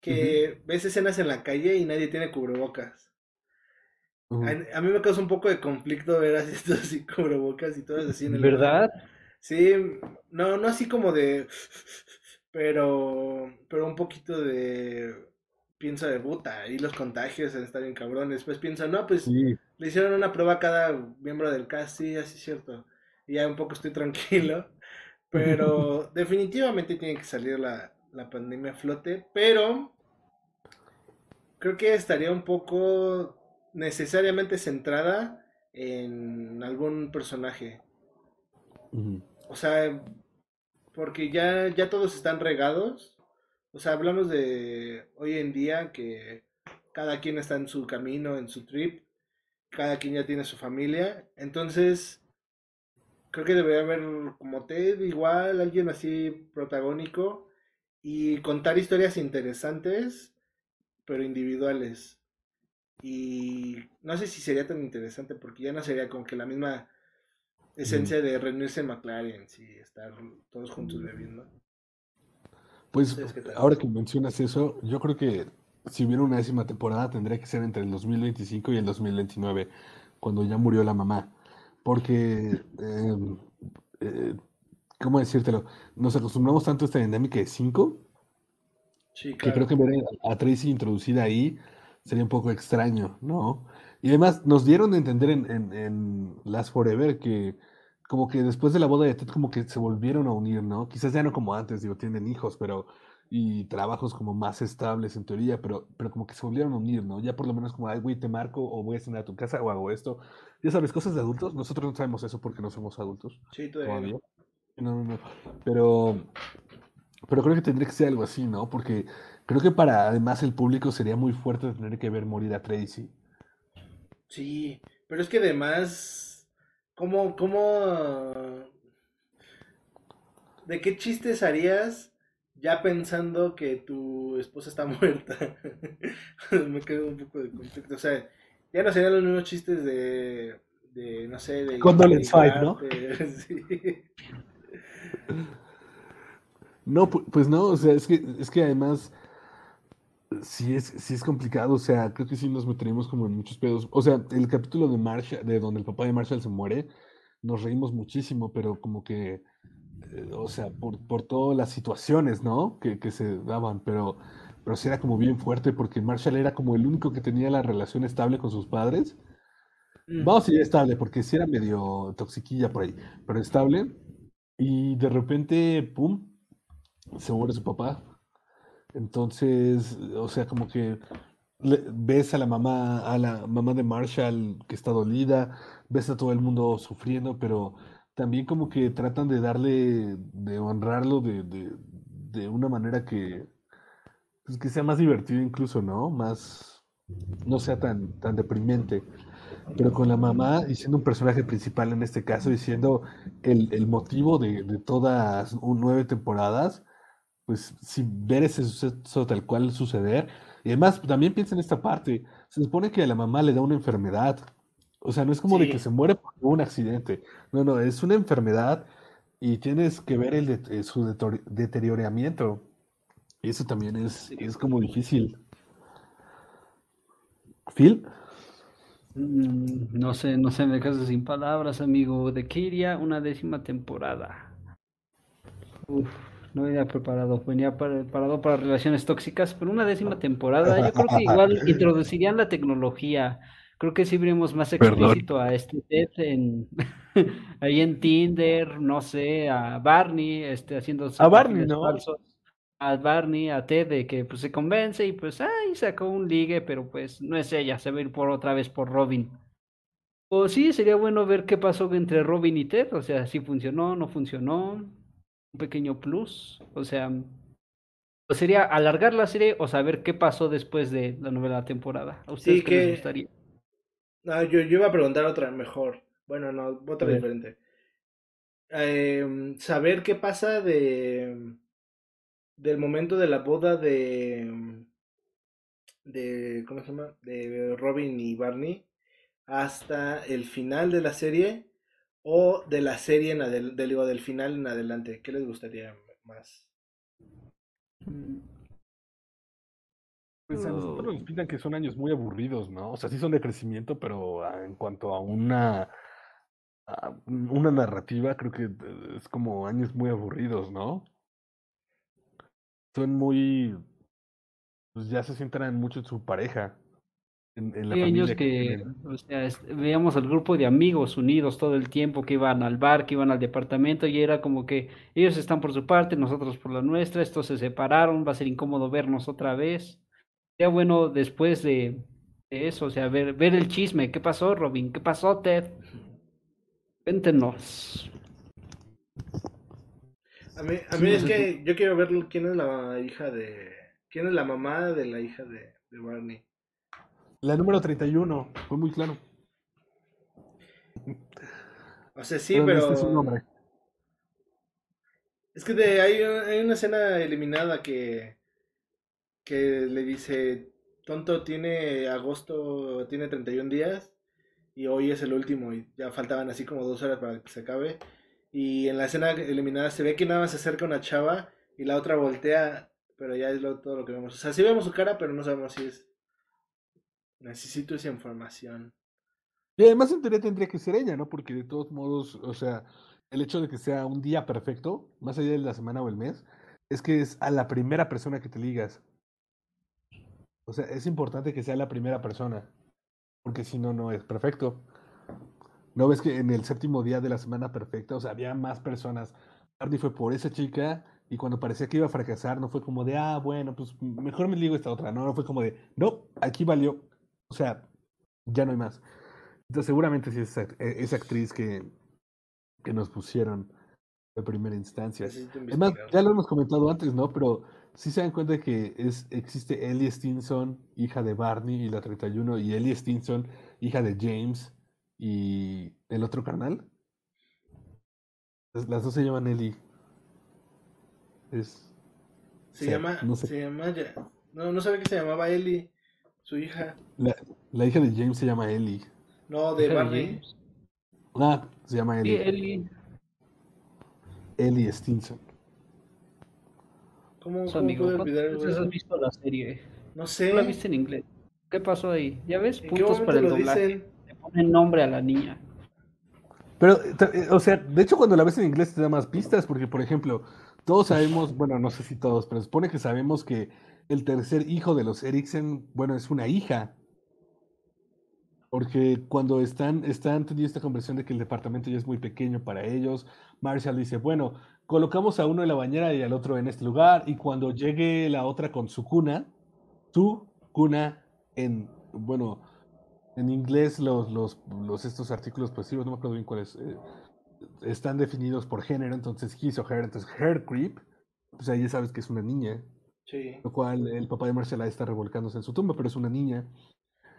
que ves escenas en la calle y nadie tiene cubrebocas. A, a mí me causa un poco de conflicto ver así todos sin cubrebocas y todas así en el ¿Verdad? Sí, no, no así como de, pero, pero un poquito de, pienso de puta, y los contagios están bien cabrones. Pues pienso, no, pues Sí, le hicieron una prueba a cada miembro del cast, sí, así es cierto. Y ya un poco estoy tranquilo, pero definitivamente tiene que salir la, la pandemia a flote, pero creo que estaría un poco necesariamente centrada en algún personaje. O sea, porque ya, ya todos están regados. O sea, hablamos de hoy en día que cada quien está en su camino, en su trip. Cada quien ya tiene su familia. Entonces, creo que debería haber como Ted, igual, alguien así protagónico. Y contar historias interesantes, pero individuales. Y no sé si sería tan interesante porque ya no sería como que la misma esencia de reunirse en McLaren y estar todos juntos bebiendo. Pues ahora que mencionas eso, yo creo que si hubiera una décima temporada tendría que ser entre el 2025 y el 2029, cuando ya murió la mamá. Porque, eh, eh, ¿cómo decírtelo? Nos acostumbramos tanto a esta dinámica de cinco Sí, Que creo que ver a Tracy introducida ahí sería un poco extraño, ¿no? Y además nos dieron a entender en, en, en Last Forever que como que después de la boda de Ted como que se volvieron a unir, ¿no? Quizás ya no como antes, digo, tienen hijos, pero y trabajos como más estables en teoría, pero, pero como que se volvieron a unir, ¿no? Ya por lo menos como, ay, güey, te marco o voy a cenar a tu casa o hago esto. Ya sabes, cosas de adultos. Nosotros no sabemos eso porque no somos adultos Sí, todavía. No, no, no. Pero, pero creo que tendría que ser algo así, ¿no? Porque creo que para además el público sería muy fuerte tener que ver morir a Tracy. Sí, pero es que además, ¿cómo, cómo, de qué chistes harías ya pensando que tu esposa está muerta? Me quedo un poco de contexto. O sea, ya no serían los mismos chistes de, de no sé, de Condolence Five, ¿no? sí. No, pu- pues no, o sea, es que, es que además sí es, sí es complicado, o sea, creo que sí nos meteríamos como en muchos pedos. O sea, el capítulo de Marshall, de donde el papá de Marshall se muere, nos reímos muchísimo, pero como que, eh, o sea, por, por todas las situaciones, ¿no? Que, que se daban, pero, pero sí era como bien fuerte porque Marshall era como el único que tenía la relación estable con sus padres. Mm, Vamos a decir estable, porque sí era medio toxiquilla por ahí, pero estable. Y de repente, pum, se muere su papá. Entonces, o sea, como que ves a la mamá, a la mamá de Marshall que está dolida, ves a todo el mundo sufriendo, pero también como que tratan de darle, de honrarlo de, de, de una manera que, pues, que sea más divertido incluso, ¿no? Más, no sea tan, tan deprimente. Pero con la mamá y siendo un personaje principal en este caso y siendo el, el motivo de, de todas nueve temporadas, pues sin ver ese suceso tal cual suceder. Y además, también piensa en esta parte, se supone que a la mamá le da una enfermedad. O sea, no es como de que se muere por un accidente. No, no, es una enfermedad y tienes que ver el de- eh, su deterioramiento. Y eso también es, es como difícil. Phil, Mm, No sé, no sé, me quedo sin palabras, amigo. De Kiria, una décima temporada. Uf, no venía preparado, venía preparado para relaciones tóxicas, pero una décima temporada, yo creo que igual introducirían la tecnología. Creo que sí veremos más perdón. explícito a este Ted en ahí en Tinder, no sé, a Barney, este, haciendo A Barney, perfiles ¿no? falsos. A Barney, a Ted, de que pues se convence y pues ay, sacó un ligue, pero pues no es ella, se va a ir por otra vez por Robin. O sí, sería bueno ver qué pasó entre Robin y Ted, o sea, si funcionó, no funcionó, un pequeño plus, o sea, sería alargar la serie o saber qué pasó después de la novela temporada. ¿A ustedes sí qué les que, gustaría? no, yo, yo iba a preguntar otra mejor. Bueno, no, otra diferente. Em, saber qué pasa de del momento de la boda de de ¿cómo se llama? de Robin y Barney hasta el final de la serie o de la serie en adel- del, del final en adelante. ¿Qué les gustaría más? Pues a nosotros nos pintan que son años muy aburridos, ¿no? O sea, sí son de crecimiento, pero ah, en cuanto a una, a una narrativa, creo que eh, es como años muy aburridos, ¿no? Son muy, pues ya se centran mucho en su pareja, en, en la que o sea, es- veíamos al grupo de amigos unidos todo el tiempo, que iban al bar, que iban al departamento, y era como que ellos están por su parte, nosotros por la nuestra, estos se separaron, va a ser incómodo vernos otra vez. Sería bueno después de, de eso, o sea, ver, ver el chisme, ¿qué pasó, Robin? ¿Qué pasó, Ted? Cuéntenos. A mí, a mí es que yo quiero ver quién es la hija de... ¿Quién es la mamá de la hija de, de Barney? La número 31, fue muy claro. O sea, sí, Pero este es un pero... hombre. Es que de, hay, hay una escena eliminada que, que le dice, tonto, tiene agosto, tiene 31 días y hoy es el último y ya faltaban así como dos horas para que se acabe. Y en la escena eliminada se ve que nada más se acerca una chava y la otra voltea, pero ya es lo- todo lo que vemos. O sea, sí vemos su cara, pero no sabemos si es... Necesito esa información. Y además en teoría tendría que ser ella, ¿no? Porque de todos modos, o sea, el hecho de que sea un día perfecto, más allá de la semana o el mes, es que es a la primera persona que te ligas. O sea, es importante que sea la primera persona, porque si no, no es perfecto. ¿No ves que en el séptimo día de la semana perfecta, o sea, había más personas? Barney fue por esa chica y cuando parecía que iba a fracasar, no fue como de, ah, bueno, pues mejor me ligo esta otra. No, no fue como de, no, aquí valió. O sea, ya no hay más. Entonces, seguramente sí es esa, e, esa actriz que, que nos pusieron de primera instancia. Además, ya lo hemos comentado antes, ¿no? Pero sí se dan cuenta de que es, existe Ellie Stinson, hija de Barney y la 31, y Ellie Stinson, hija de James y el otro carnal. Las, dos se llaman Ellie. Es. Se o sea, llama, no sé. se llama, ya- no, no sabía que se llamaba Ellie, su hija. La, la hija de James se llama Ellie. No, de. James. Ah, se llama Sí, Ellie. Ellie, Ellie Stinson. ¿Cómo, su cómo amigo. puedo olvidar ¿Cuántas veces eso? has visto la serie? No sé. ¿Tú la viste en inglés? ¿Qué pasó ahí? ¿Ya ves? ¿En qué Puntos para el doblaje. dicen? Le ponen nombre a la niña. Pero, eh, o sea, de hecho cuando la ves en inglés te da más pistas, porque por ejemplo, todos sabemos, bueno, no sé si todos, pero se supone que sabemos que el tercer hijo de los Eriksen, bueno, es una hija. Porque cuando están, están teniendo esta conversación de que el departamento ya es muy pequeño para ellos, Marshall dice, bueno, colocamos a uno en la bañera y al otro en este lugar, y cuando llegue la otra con su cuna, su cuna en, bueno, en inglés los, los, los estos artículos pasivos, no me acuerdo bien cuáles, eh, están definidos por género, entonces his o her, entonces her creep, pues ahí ya sabes que es una niña, Sí. lo cual el papá de ahí está revolcándose en su tumba, pero es una niña.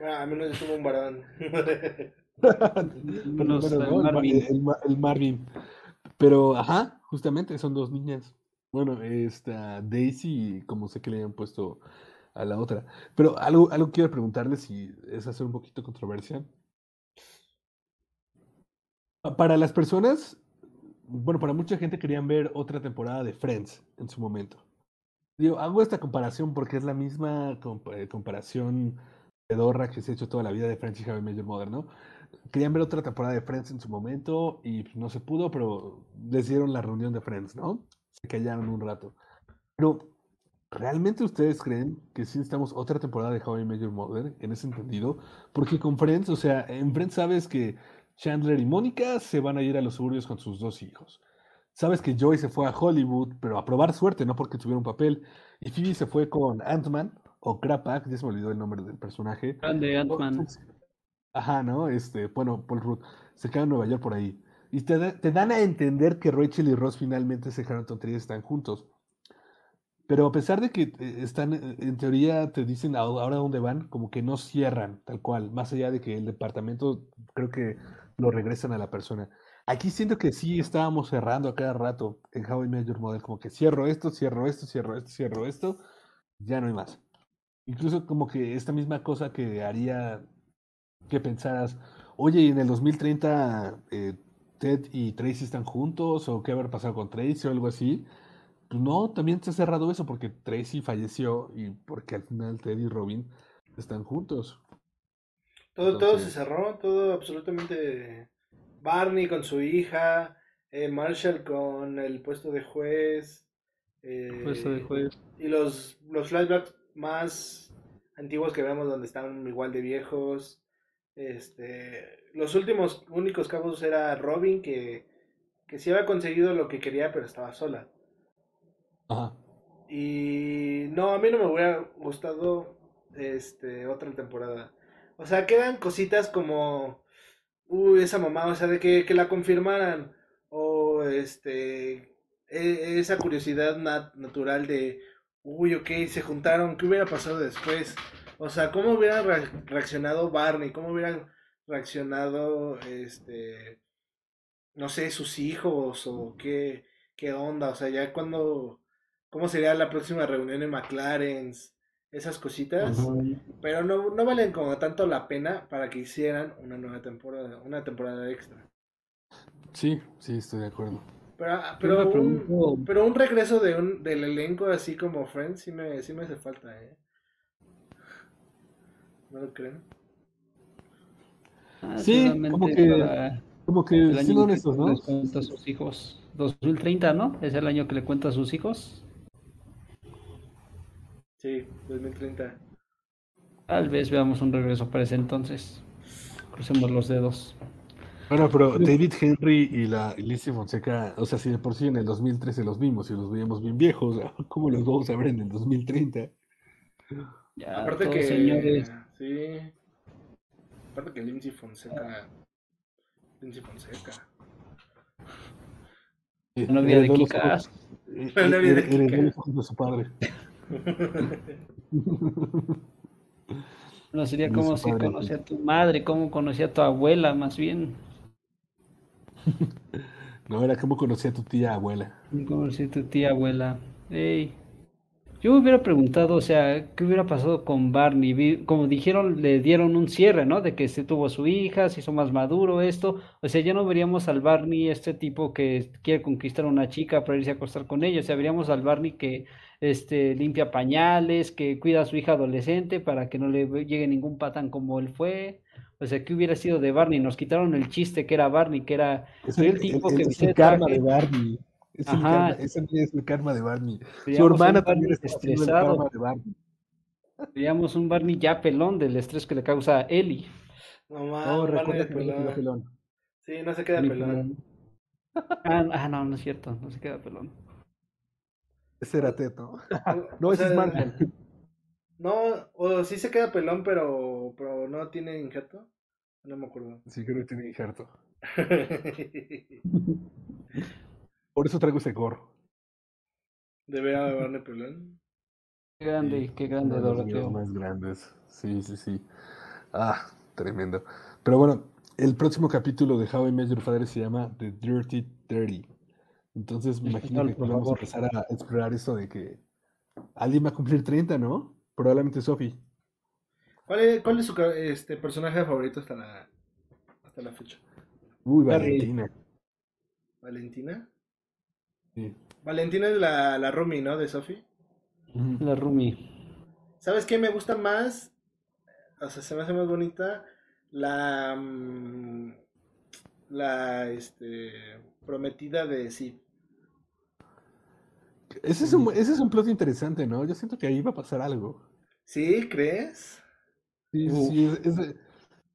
Ah, a menos estuvo un varón. Pero, Los, bueno, el no, Marvin. el Ma- el Marvin. Pero, ajá, justamente son dos niñas. Bueno, esta Daisy, como sé que le hayan puesto a la otra. Pero algo, algo quiero preguntarles y es hacer un poquito controversia. Pa- Para las personas, bueno, para mucha gente querían ver otra temporada de Friends en su momento. Digo, hago esta comparación porque es la misma eh, comparación pedorra que se ha hecho toda la vida de Friends y Met Your Mother, ¿no? Querían ver otra temporada de Friends en su momento y pues, no se pudo, pero les dieron la reunión de Friends, ¿no? Se callaron un rato. Pero, ¿realmente ustedes creen que sí necesitamos otra temporada de How I Your Mother en ese entendido? Porque con Friends, o sea, en Friends sabes que Chandler y Mónica se van a ir a los suburbios con sus dos hijos. Sabes que Joy se fue a Hollywood, pero a probar suerte, no porque tuviera un papel. Y Phoebe se fue con Ant-Man o Krapak, ya se me olvidó el nombre del personaje. Grande Ant-Man. Ajá, ¿no? Este, bueno, Paul Rudd se queda en Nueva York por ahí. Y te, da- te dan a entender que Rachel y Ross finalmente se dejaron tonterías y están juntos. Pero a pesar de que eh, están, eh, en teoría, te dicen ahora dónde van, como que no cierran tal cual, más allá de que el departamento creo que lo regresan a la persona. Aquí siento que sí estábamos cerrando a cada rato en How I Met Your Mother, como que cierro esto, cierro esto, cierro esto, cierro esto, ya no hay más. Incluso como que esta misma cosa que haría que pensaras, oye, y en el 2030 eh, Ted y Tracy están juntos, o qué habrá pasado con Tracy o algo así. Pues no, también se ha cerrado eso porque Tracy falleció y porque al final Ted y Robin están juntos. Todo, todo se cerró, todo absolutamente. Barney con su hija, eh, Marshall con el puesto de juez. eh, Puesto de juez. Y los, los flashbacks más antiguos que vemos donde están igual de viejos. Este, los últimos únicos cabos era Robin que, que sí había conseguido lo que quería pero estaba sola. Ajá. Y no, a mí no me hubiera gustado este otra temporada. O sea, quedan cositas como uy, esa mamá, o sea, de que, que la confirmaran o este e- esa curiosidad nat- natural de uy, ok, se juntaron, ¿qué hubiera pasado después? O sea, ¿cómo hubiera re- reaccionado Barney? ¿Cómo hubieran reaccionado este no sé, sus hijos o qué qué onda? O sea, ya cuando cómo sería la próxima reunión en McLaren, esas cositas, pero no, no valen como tanto la pena para que hicieran una nueva temporada, una temporada extra. Sí, sí, estoy de acuerdo. Pero, ah, pero, un, pregunto- pero un regreso de un, del elenco así como Friends sí me, sí me hace falta, ¿eh? ¿No lo creen? Ah, Sí, como que- para Como que, el año siendo en que honestos, ¿no? cuenta a sus hijos. 2030, ¿no? Es el año que le cuenta a sus hijos. Sí, 2030. Tal vez veamos un regreso para ese entonces. Crucemos los dedos. Bueno, pero David Henry y la Alicia Fonseca, o sea, si de por sí en el 2013 los vimos y los veíamos bien viejos, ¿cómo los vamos a ver en el 2030? Ya, Aparte que. señores. Sí. Aparte que Lindsay Fonseca. Lindsay Fonseca. La novia de eh, La novia de su padre. No sería como si conocía a tu madre, como conocía a tu abuela, más bien. No, era como conocía a tu tía abuela. Como si tu tía abuela. Ey. Yo me hubiera preguntado, o sea, ¿qué hubiera pasado con Barney? Como dijeron, le dieron un cierre, ¿no? De que se tuvo su hija, se hizo más maduro esto. O sea, ya no veríamos al Barney, este tipo que quiere conquistar a una chica para irse a acostar con ella. O sea, veríamos al Barney que este, limpia pañales, que cuida a su hija adolescente para que no le llegue ningún patán como él fue. O sea, ¿qué hubiera sido de Barney? Nos quitaron el chiste que era Barney, que era Es el, el tipo el- que el- viste el karma traje. de Barney. Es el Ajá. karma, ese es el karma de Barney. Su hermana Barney también está el estresado. karma de Barney. Veíamos un Barney ya pelón del estrés que le causa a Ellie. No mames, No, Barney recuerda que no se queda pelón. pelón. Sí, no se queda pelón. Ah, ah, no, no es cierto, no se queda pelón. Ese era Teto. No, o ese es Marvel. No, o sí se queda pelón, pero, pero no tiene injerto. No me acuerdo. Sí, creo que tiene injerto. Por eso traigo ese gorro. De ver a Barney pelón. Qué grande, Sí, qué grande Doroteo. más grandes. Sí, sí, sí. Ah, tremendo. Pero bueno, el próximo capítulo de How I Met Your Father se llama The Dirty Thirty. Entonces me imagino que podemos favor. empezar a explorar eso de que alguien va a cumplir 30, ¿no? Probablemente Sophie. ¿Cuál es, cuál es su este, personaje favorito hasta la, hasta la fecha? Uy. Valentina. ¿Valentina? Sí. Valentina es la, la roomie, ¿no? De Sophie. La Rumi. ¿Sabes qué me gusta más? O sea, se me hace más bonita la mm, la este prometida de Sid. Ese es, un, ese es un plot interesante, ¿no? Yo siento que ahí va a pasar algo. ¿Sí? ¿Crees? Sí, sí, es, es-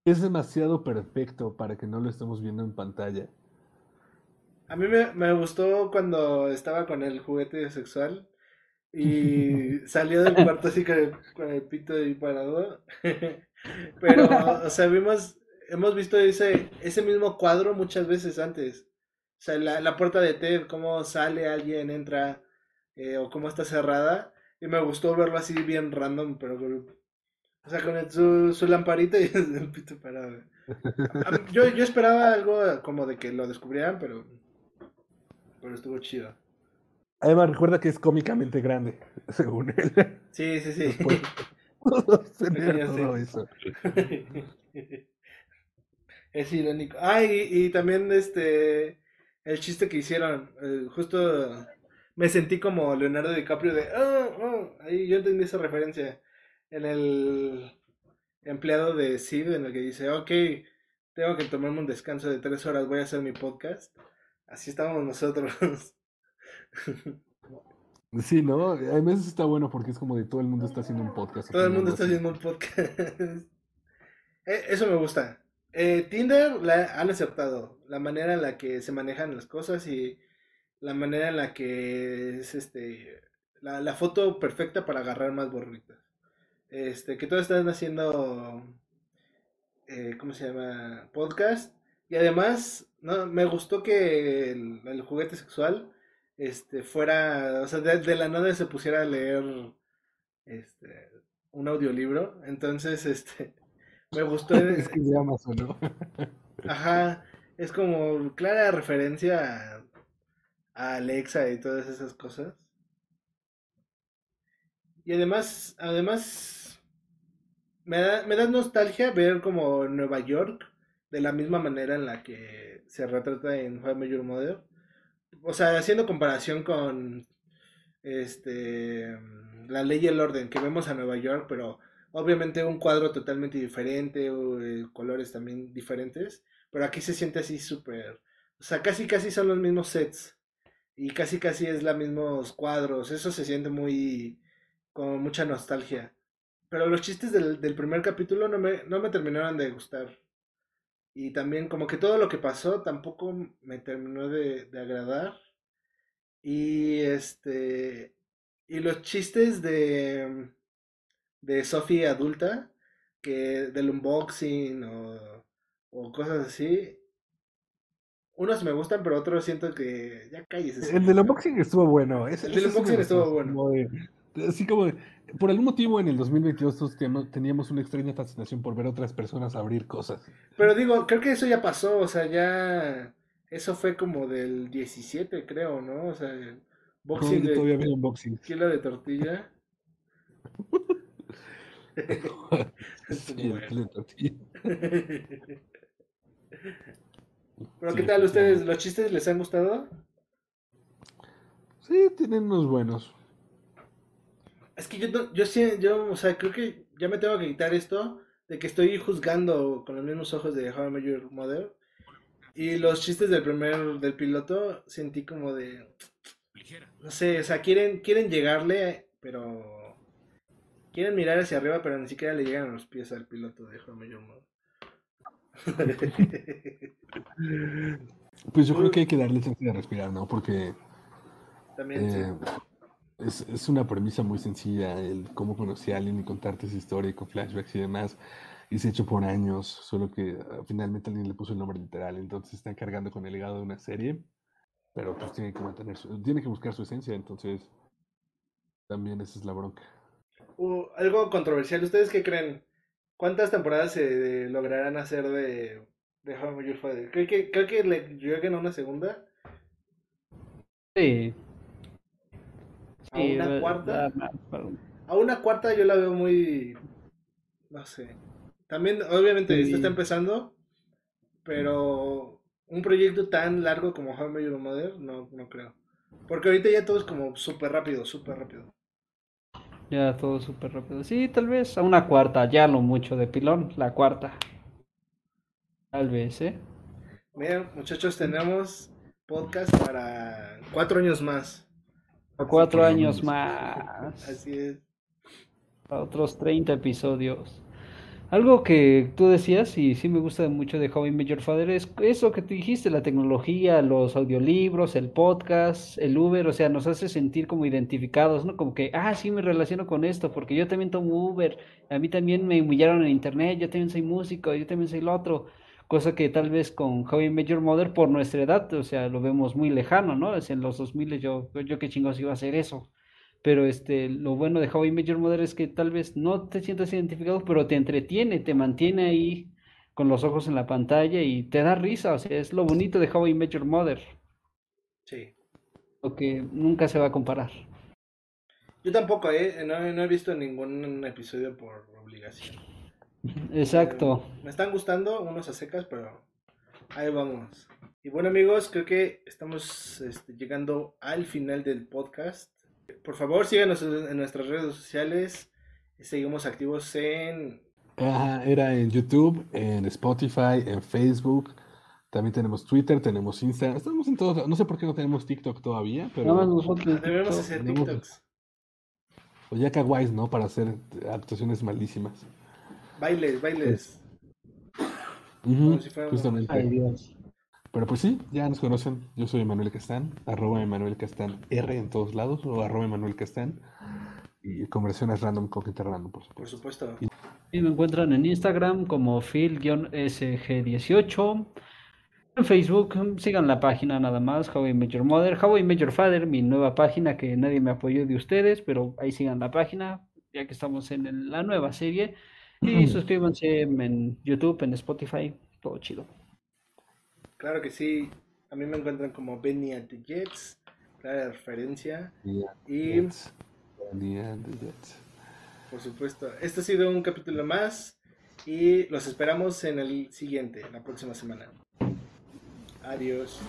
es demasiado perfecto para que no lo estemos viendo en pantalla. A mí me, me gustó cuando estaba con el juguete sexual y salió del cuarto así con el, con el pito ahí parado. Pero, o sea, vimos, hemos visto ese, ese mismo cuadro muchas veces antes. O sea, la, la puerta de Ted, cómo sale alguien, entra, eh, o cómo está cerrada. Y me gustó verlo así bien random, pero con, o sea, con el- su, su lamparita y el pito parado. Yo, yo esperaba algo como de que lo descubrieran, pero, pero estuvo chido. Además, recuerda que es cómicamente grande, según él. Sí, sí, sí. Tener todo eso. Es irónico. Ah, y, y también este el chiste que hicieron, eh, justo me sentí como Leonardo DiCaprio de "Ah, ah", ahí yo entendí esa referencia en el empleado de Sid en el que dice, ok, tengo que tomarme un descanso de tres horas, voy a hacer mi podcast. Así estamos nosotros. Sí, ¿no? Además eso está bueno porque es como de todo el mundo está haciendo un podcast. Todo el mundo está haciendo un podcast. Eh, Eso me gusta. Eh, Tinder la han aceptado. La manera en la que se manejan las cosas y la manera en la que es este la, la foto perfecta para agarrar más borritas. Este, que todos están haciendo eh, ¿cómo se llama? podcast. Y además, no, me gustó que el, el juguete sexual este fuera, o sea, de, de la nada se pusiera a leer este un audiolibro. Entonces, este me gustó. Es que es de Amazon, ¿no? Ajá, es como clara referencia a, Alexa y todas esas cosas. Y además, además, me da, nostalgia ver como Nueva York de la misma manera en la que se retrata en How Your Mother. O sea, haciendo comparación con este la ley y el orden que vemos a Nueva York, pero obviamente un cuadro totalmente diferente, eh, colores también diferentes, pero aquí se siente así súper, o sea, casi casi son los mismos sets y casi casi es los mismos cuadros, eso se siente muy con mucha nostalgia. Pero los chistes del, del primer capítulo no me, no me terminaron de gustar. Y también como que todo lo que pasó tampoco me terminó de, de agradar. Y este... Y los chistes de... De Sophie adulta, que del unboxing o, o cosas así, unos me gustan, pero otros siento que ya calles. El del unboxing estuvo bueno. Ese, el del sí unboxing gustó, estuvo bueno. como de- así como, de- por algún motivo en el 2022 todos teníamos- una extraña fascinación por ver a otras personas abrir cosas. Pero digo, creo que eso ya pasó, o sea, ya... Eso fue como del 17, creo, ¿no? O sea, el boxing de todavía veo unboxing. kilo de tortilla. Sí, el kilo de tortilla. Pero Sí, ¿qué tal ustedes? ¿Los chistes les han gustado? Sí, tienen unos buenos. Es que yo, no- yo sí, yo, o sea, creo que ya me tengo que quitar esto de que estoy juzgando con los mismos ojos de How I Met Your Mother. Y los chistes del primer, del piloto, sentí como de, no sé, o sea, quieren, quieren llegarle, pero quieren mirar hacia arriba, pero ni siquiera le llegan a los pies al piloto de How I Met Your Mother. Pues yo creo que hay que darle chance de respirar, ¿no? Porque También, sí. eh, es, es una premisa muy sencilla el cómo conocí a alguien y contarte esa historia y con flashbacks y demás. Y se ha hecho por años, solo que ah, finalmente alguien le puso el nombre literal, entonces están cargando con el legado de una serie, pero pues tiene que mantener su- tiene que buscar su esencia, entonces también esa es la bronca. Uh, algo controversial, ¿ustedes qué creen? ¿Cuántas temporadas se lograrán hacer de, de How Your Father? ¿Creo que, creo que le lleguen a una segunda? Sí. ¿A Sí, una cuarta? A una cuarta yo la veo muy... No sé. También, obviamente, esto está empezando, pero un proyecto tan largo como How I Met Your Mother, no, no creo. Porque ahorita ya todo es como súper rápido, súper rápido. Ya todo súper rápido. Sí, tal vez a una cuarta, ya lo mucho de pilón, la cuarta. Tal vez, ¿eh? Miren, muchachos, tenemos podcast para cuatro años más. A cuatro años más. Así es. a otros 30 episodios. Algo que tú decías, y sí me gusta mucho de How I Met Your Father, es eso que tú dijiste, la tecnología, los audiolibros, el podcast, el Uber, o sea, nos hace sentir como identificados, ¿no? Como que, ah, sí me relaciono con esto, porque yo también tomo Uber, a mí también me humillaron en internet, yo también soy músico, yo también soy lo otro. Cosa que tal vez con How I Met Your Mother, por nuestra edad, o sea, lo vemos muy lejano, ¿no? Es en los 2000 yo, yo qué chingos iba a hacer eso. Pero este, lo bueno de How I Met Your Mother es que tal vez no te sientas identificado, pero te entretiene, te mantiene ahí con los ojos en la pantalla y te da risa. O sea, es lo bonito de How I Met Your Mother, Sí. lo que nunca se va a comparar. Yo tampoco, ¿eh? No, no he visto ningún episodio por obligación. Exacto. Eh, me están gustando unos a secas, pero ahí vamos. Y bueno, amigos, creo que estamos este, llegando al final del podcast. Por favor, síganos en nuestras redes sociales. Seguimos activos en Ajá, era en YouTube, en Spotify, en Facebook. También tenemos Twitter, tenemos Instagram. Estamos en todos. No sé por qué no tenemos TikTok todavía, pero nosotros. Debemos TikTok. hacer tenemos- TikToks. pues ya kawaii, ¿no? Para hacer actuaciones malísimas. Bailes, bailes. Como si fuéramos- justamente. Ay, Dios. Pero pues sí, ya nos conocen. Yo soy Emanuel Castán, arroba Emanuel Castán R en todos lados, o arroba Emanuel Castán. Y conversiones random con gente random, por Por supuesto. Y me encuentran en Instagram como Phil-SG18. En Facebook, sigan la página nada más, How I Met Your Mother, How I Met Your Father, mi nueva página que nadie me apoyó de ustedes, pero ahí sigan la página, ya que estamos en el- la nueva serie. Y suscríbanse en YouTube, en Spotify, todo chido. Claro que sí. A mí me encuentran como Benny at the Jets. Clara referencia. Yeah, Y Jets. Yeah, the Jets. por supuesto, este ha sido un capítulo más. Y los esperamos en el siguiente, la próxima semana. Adiós.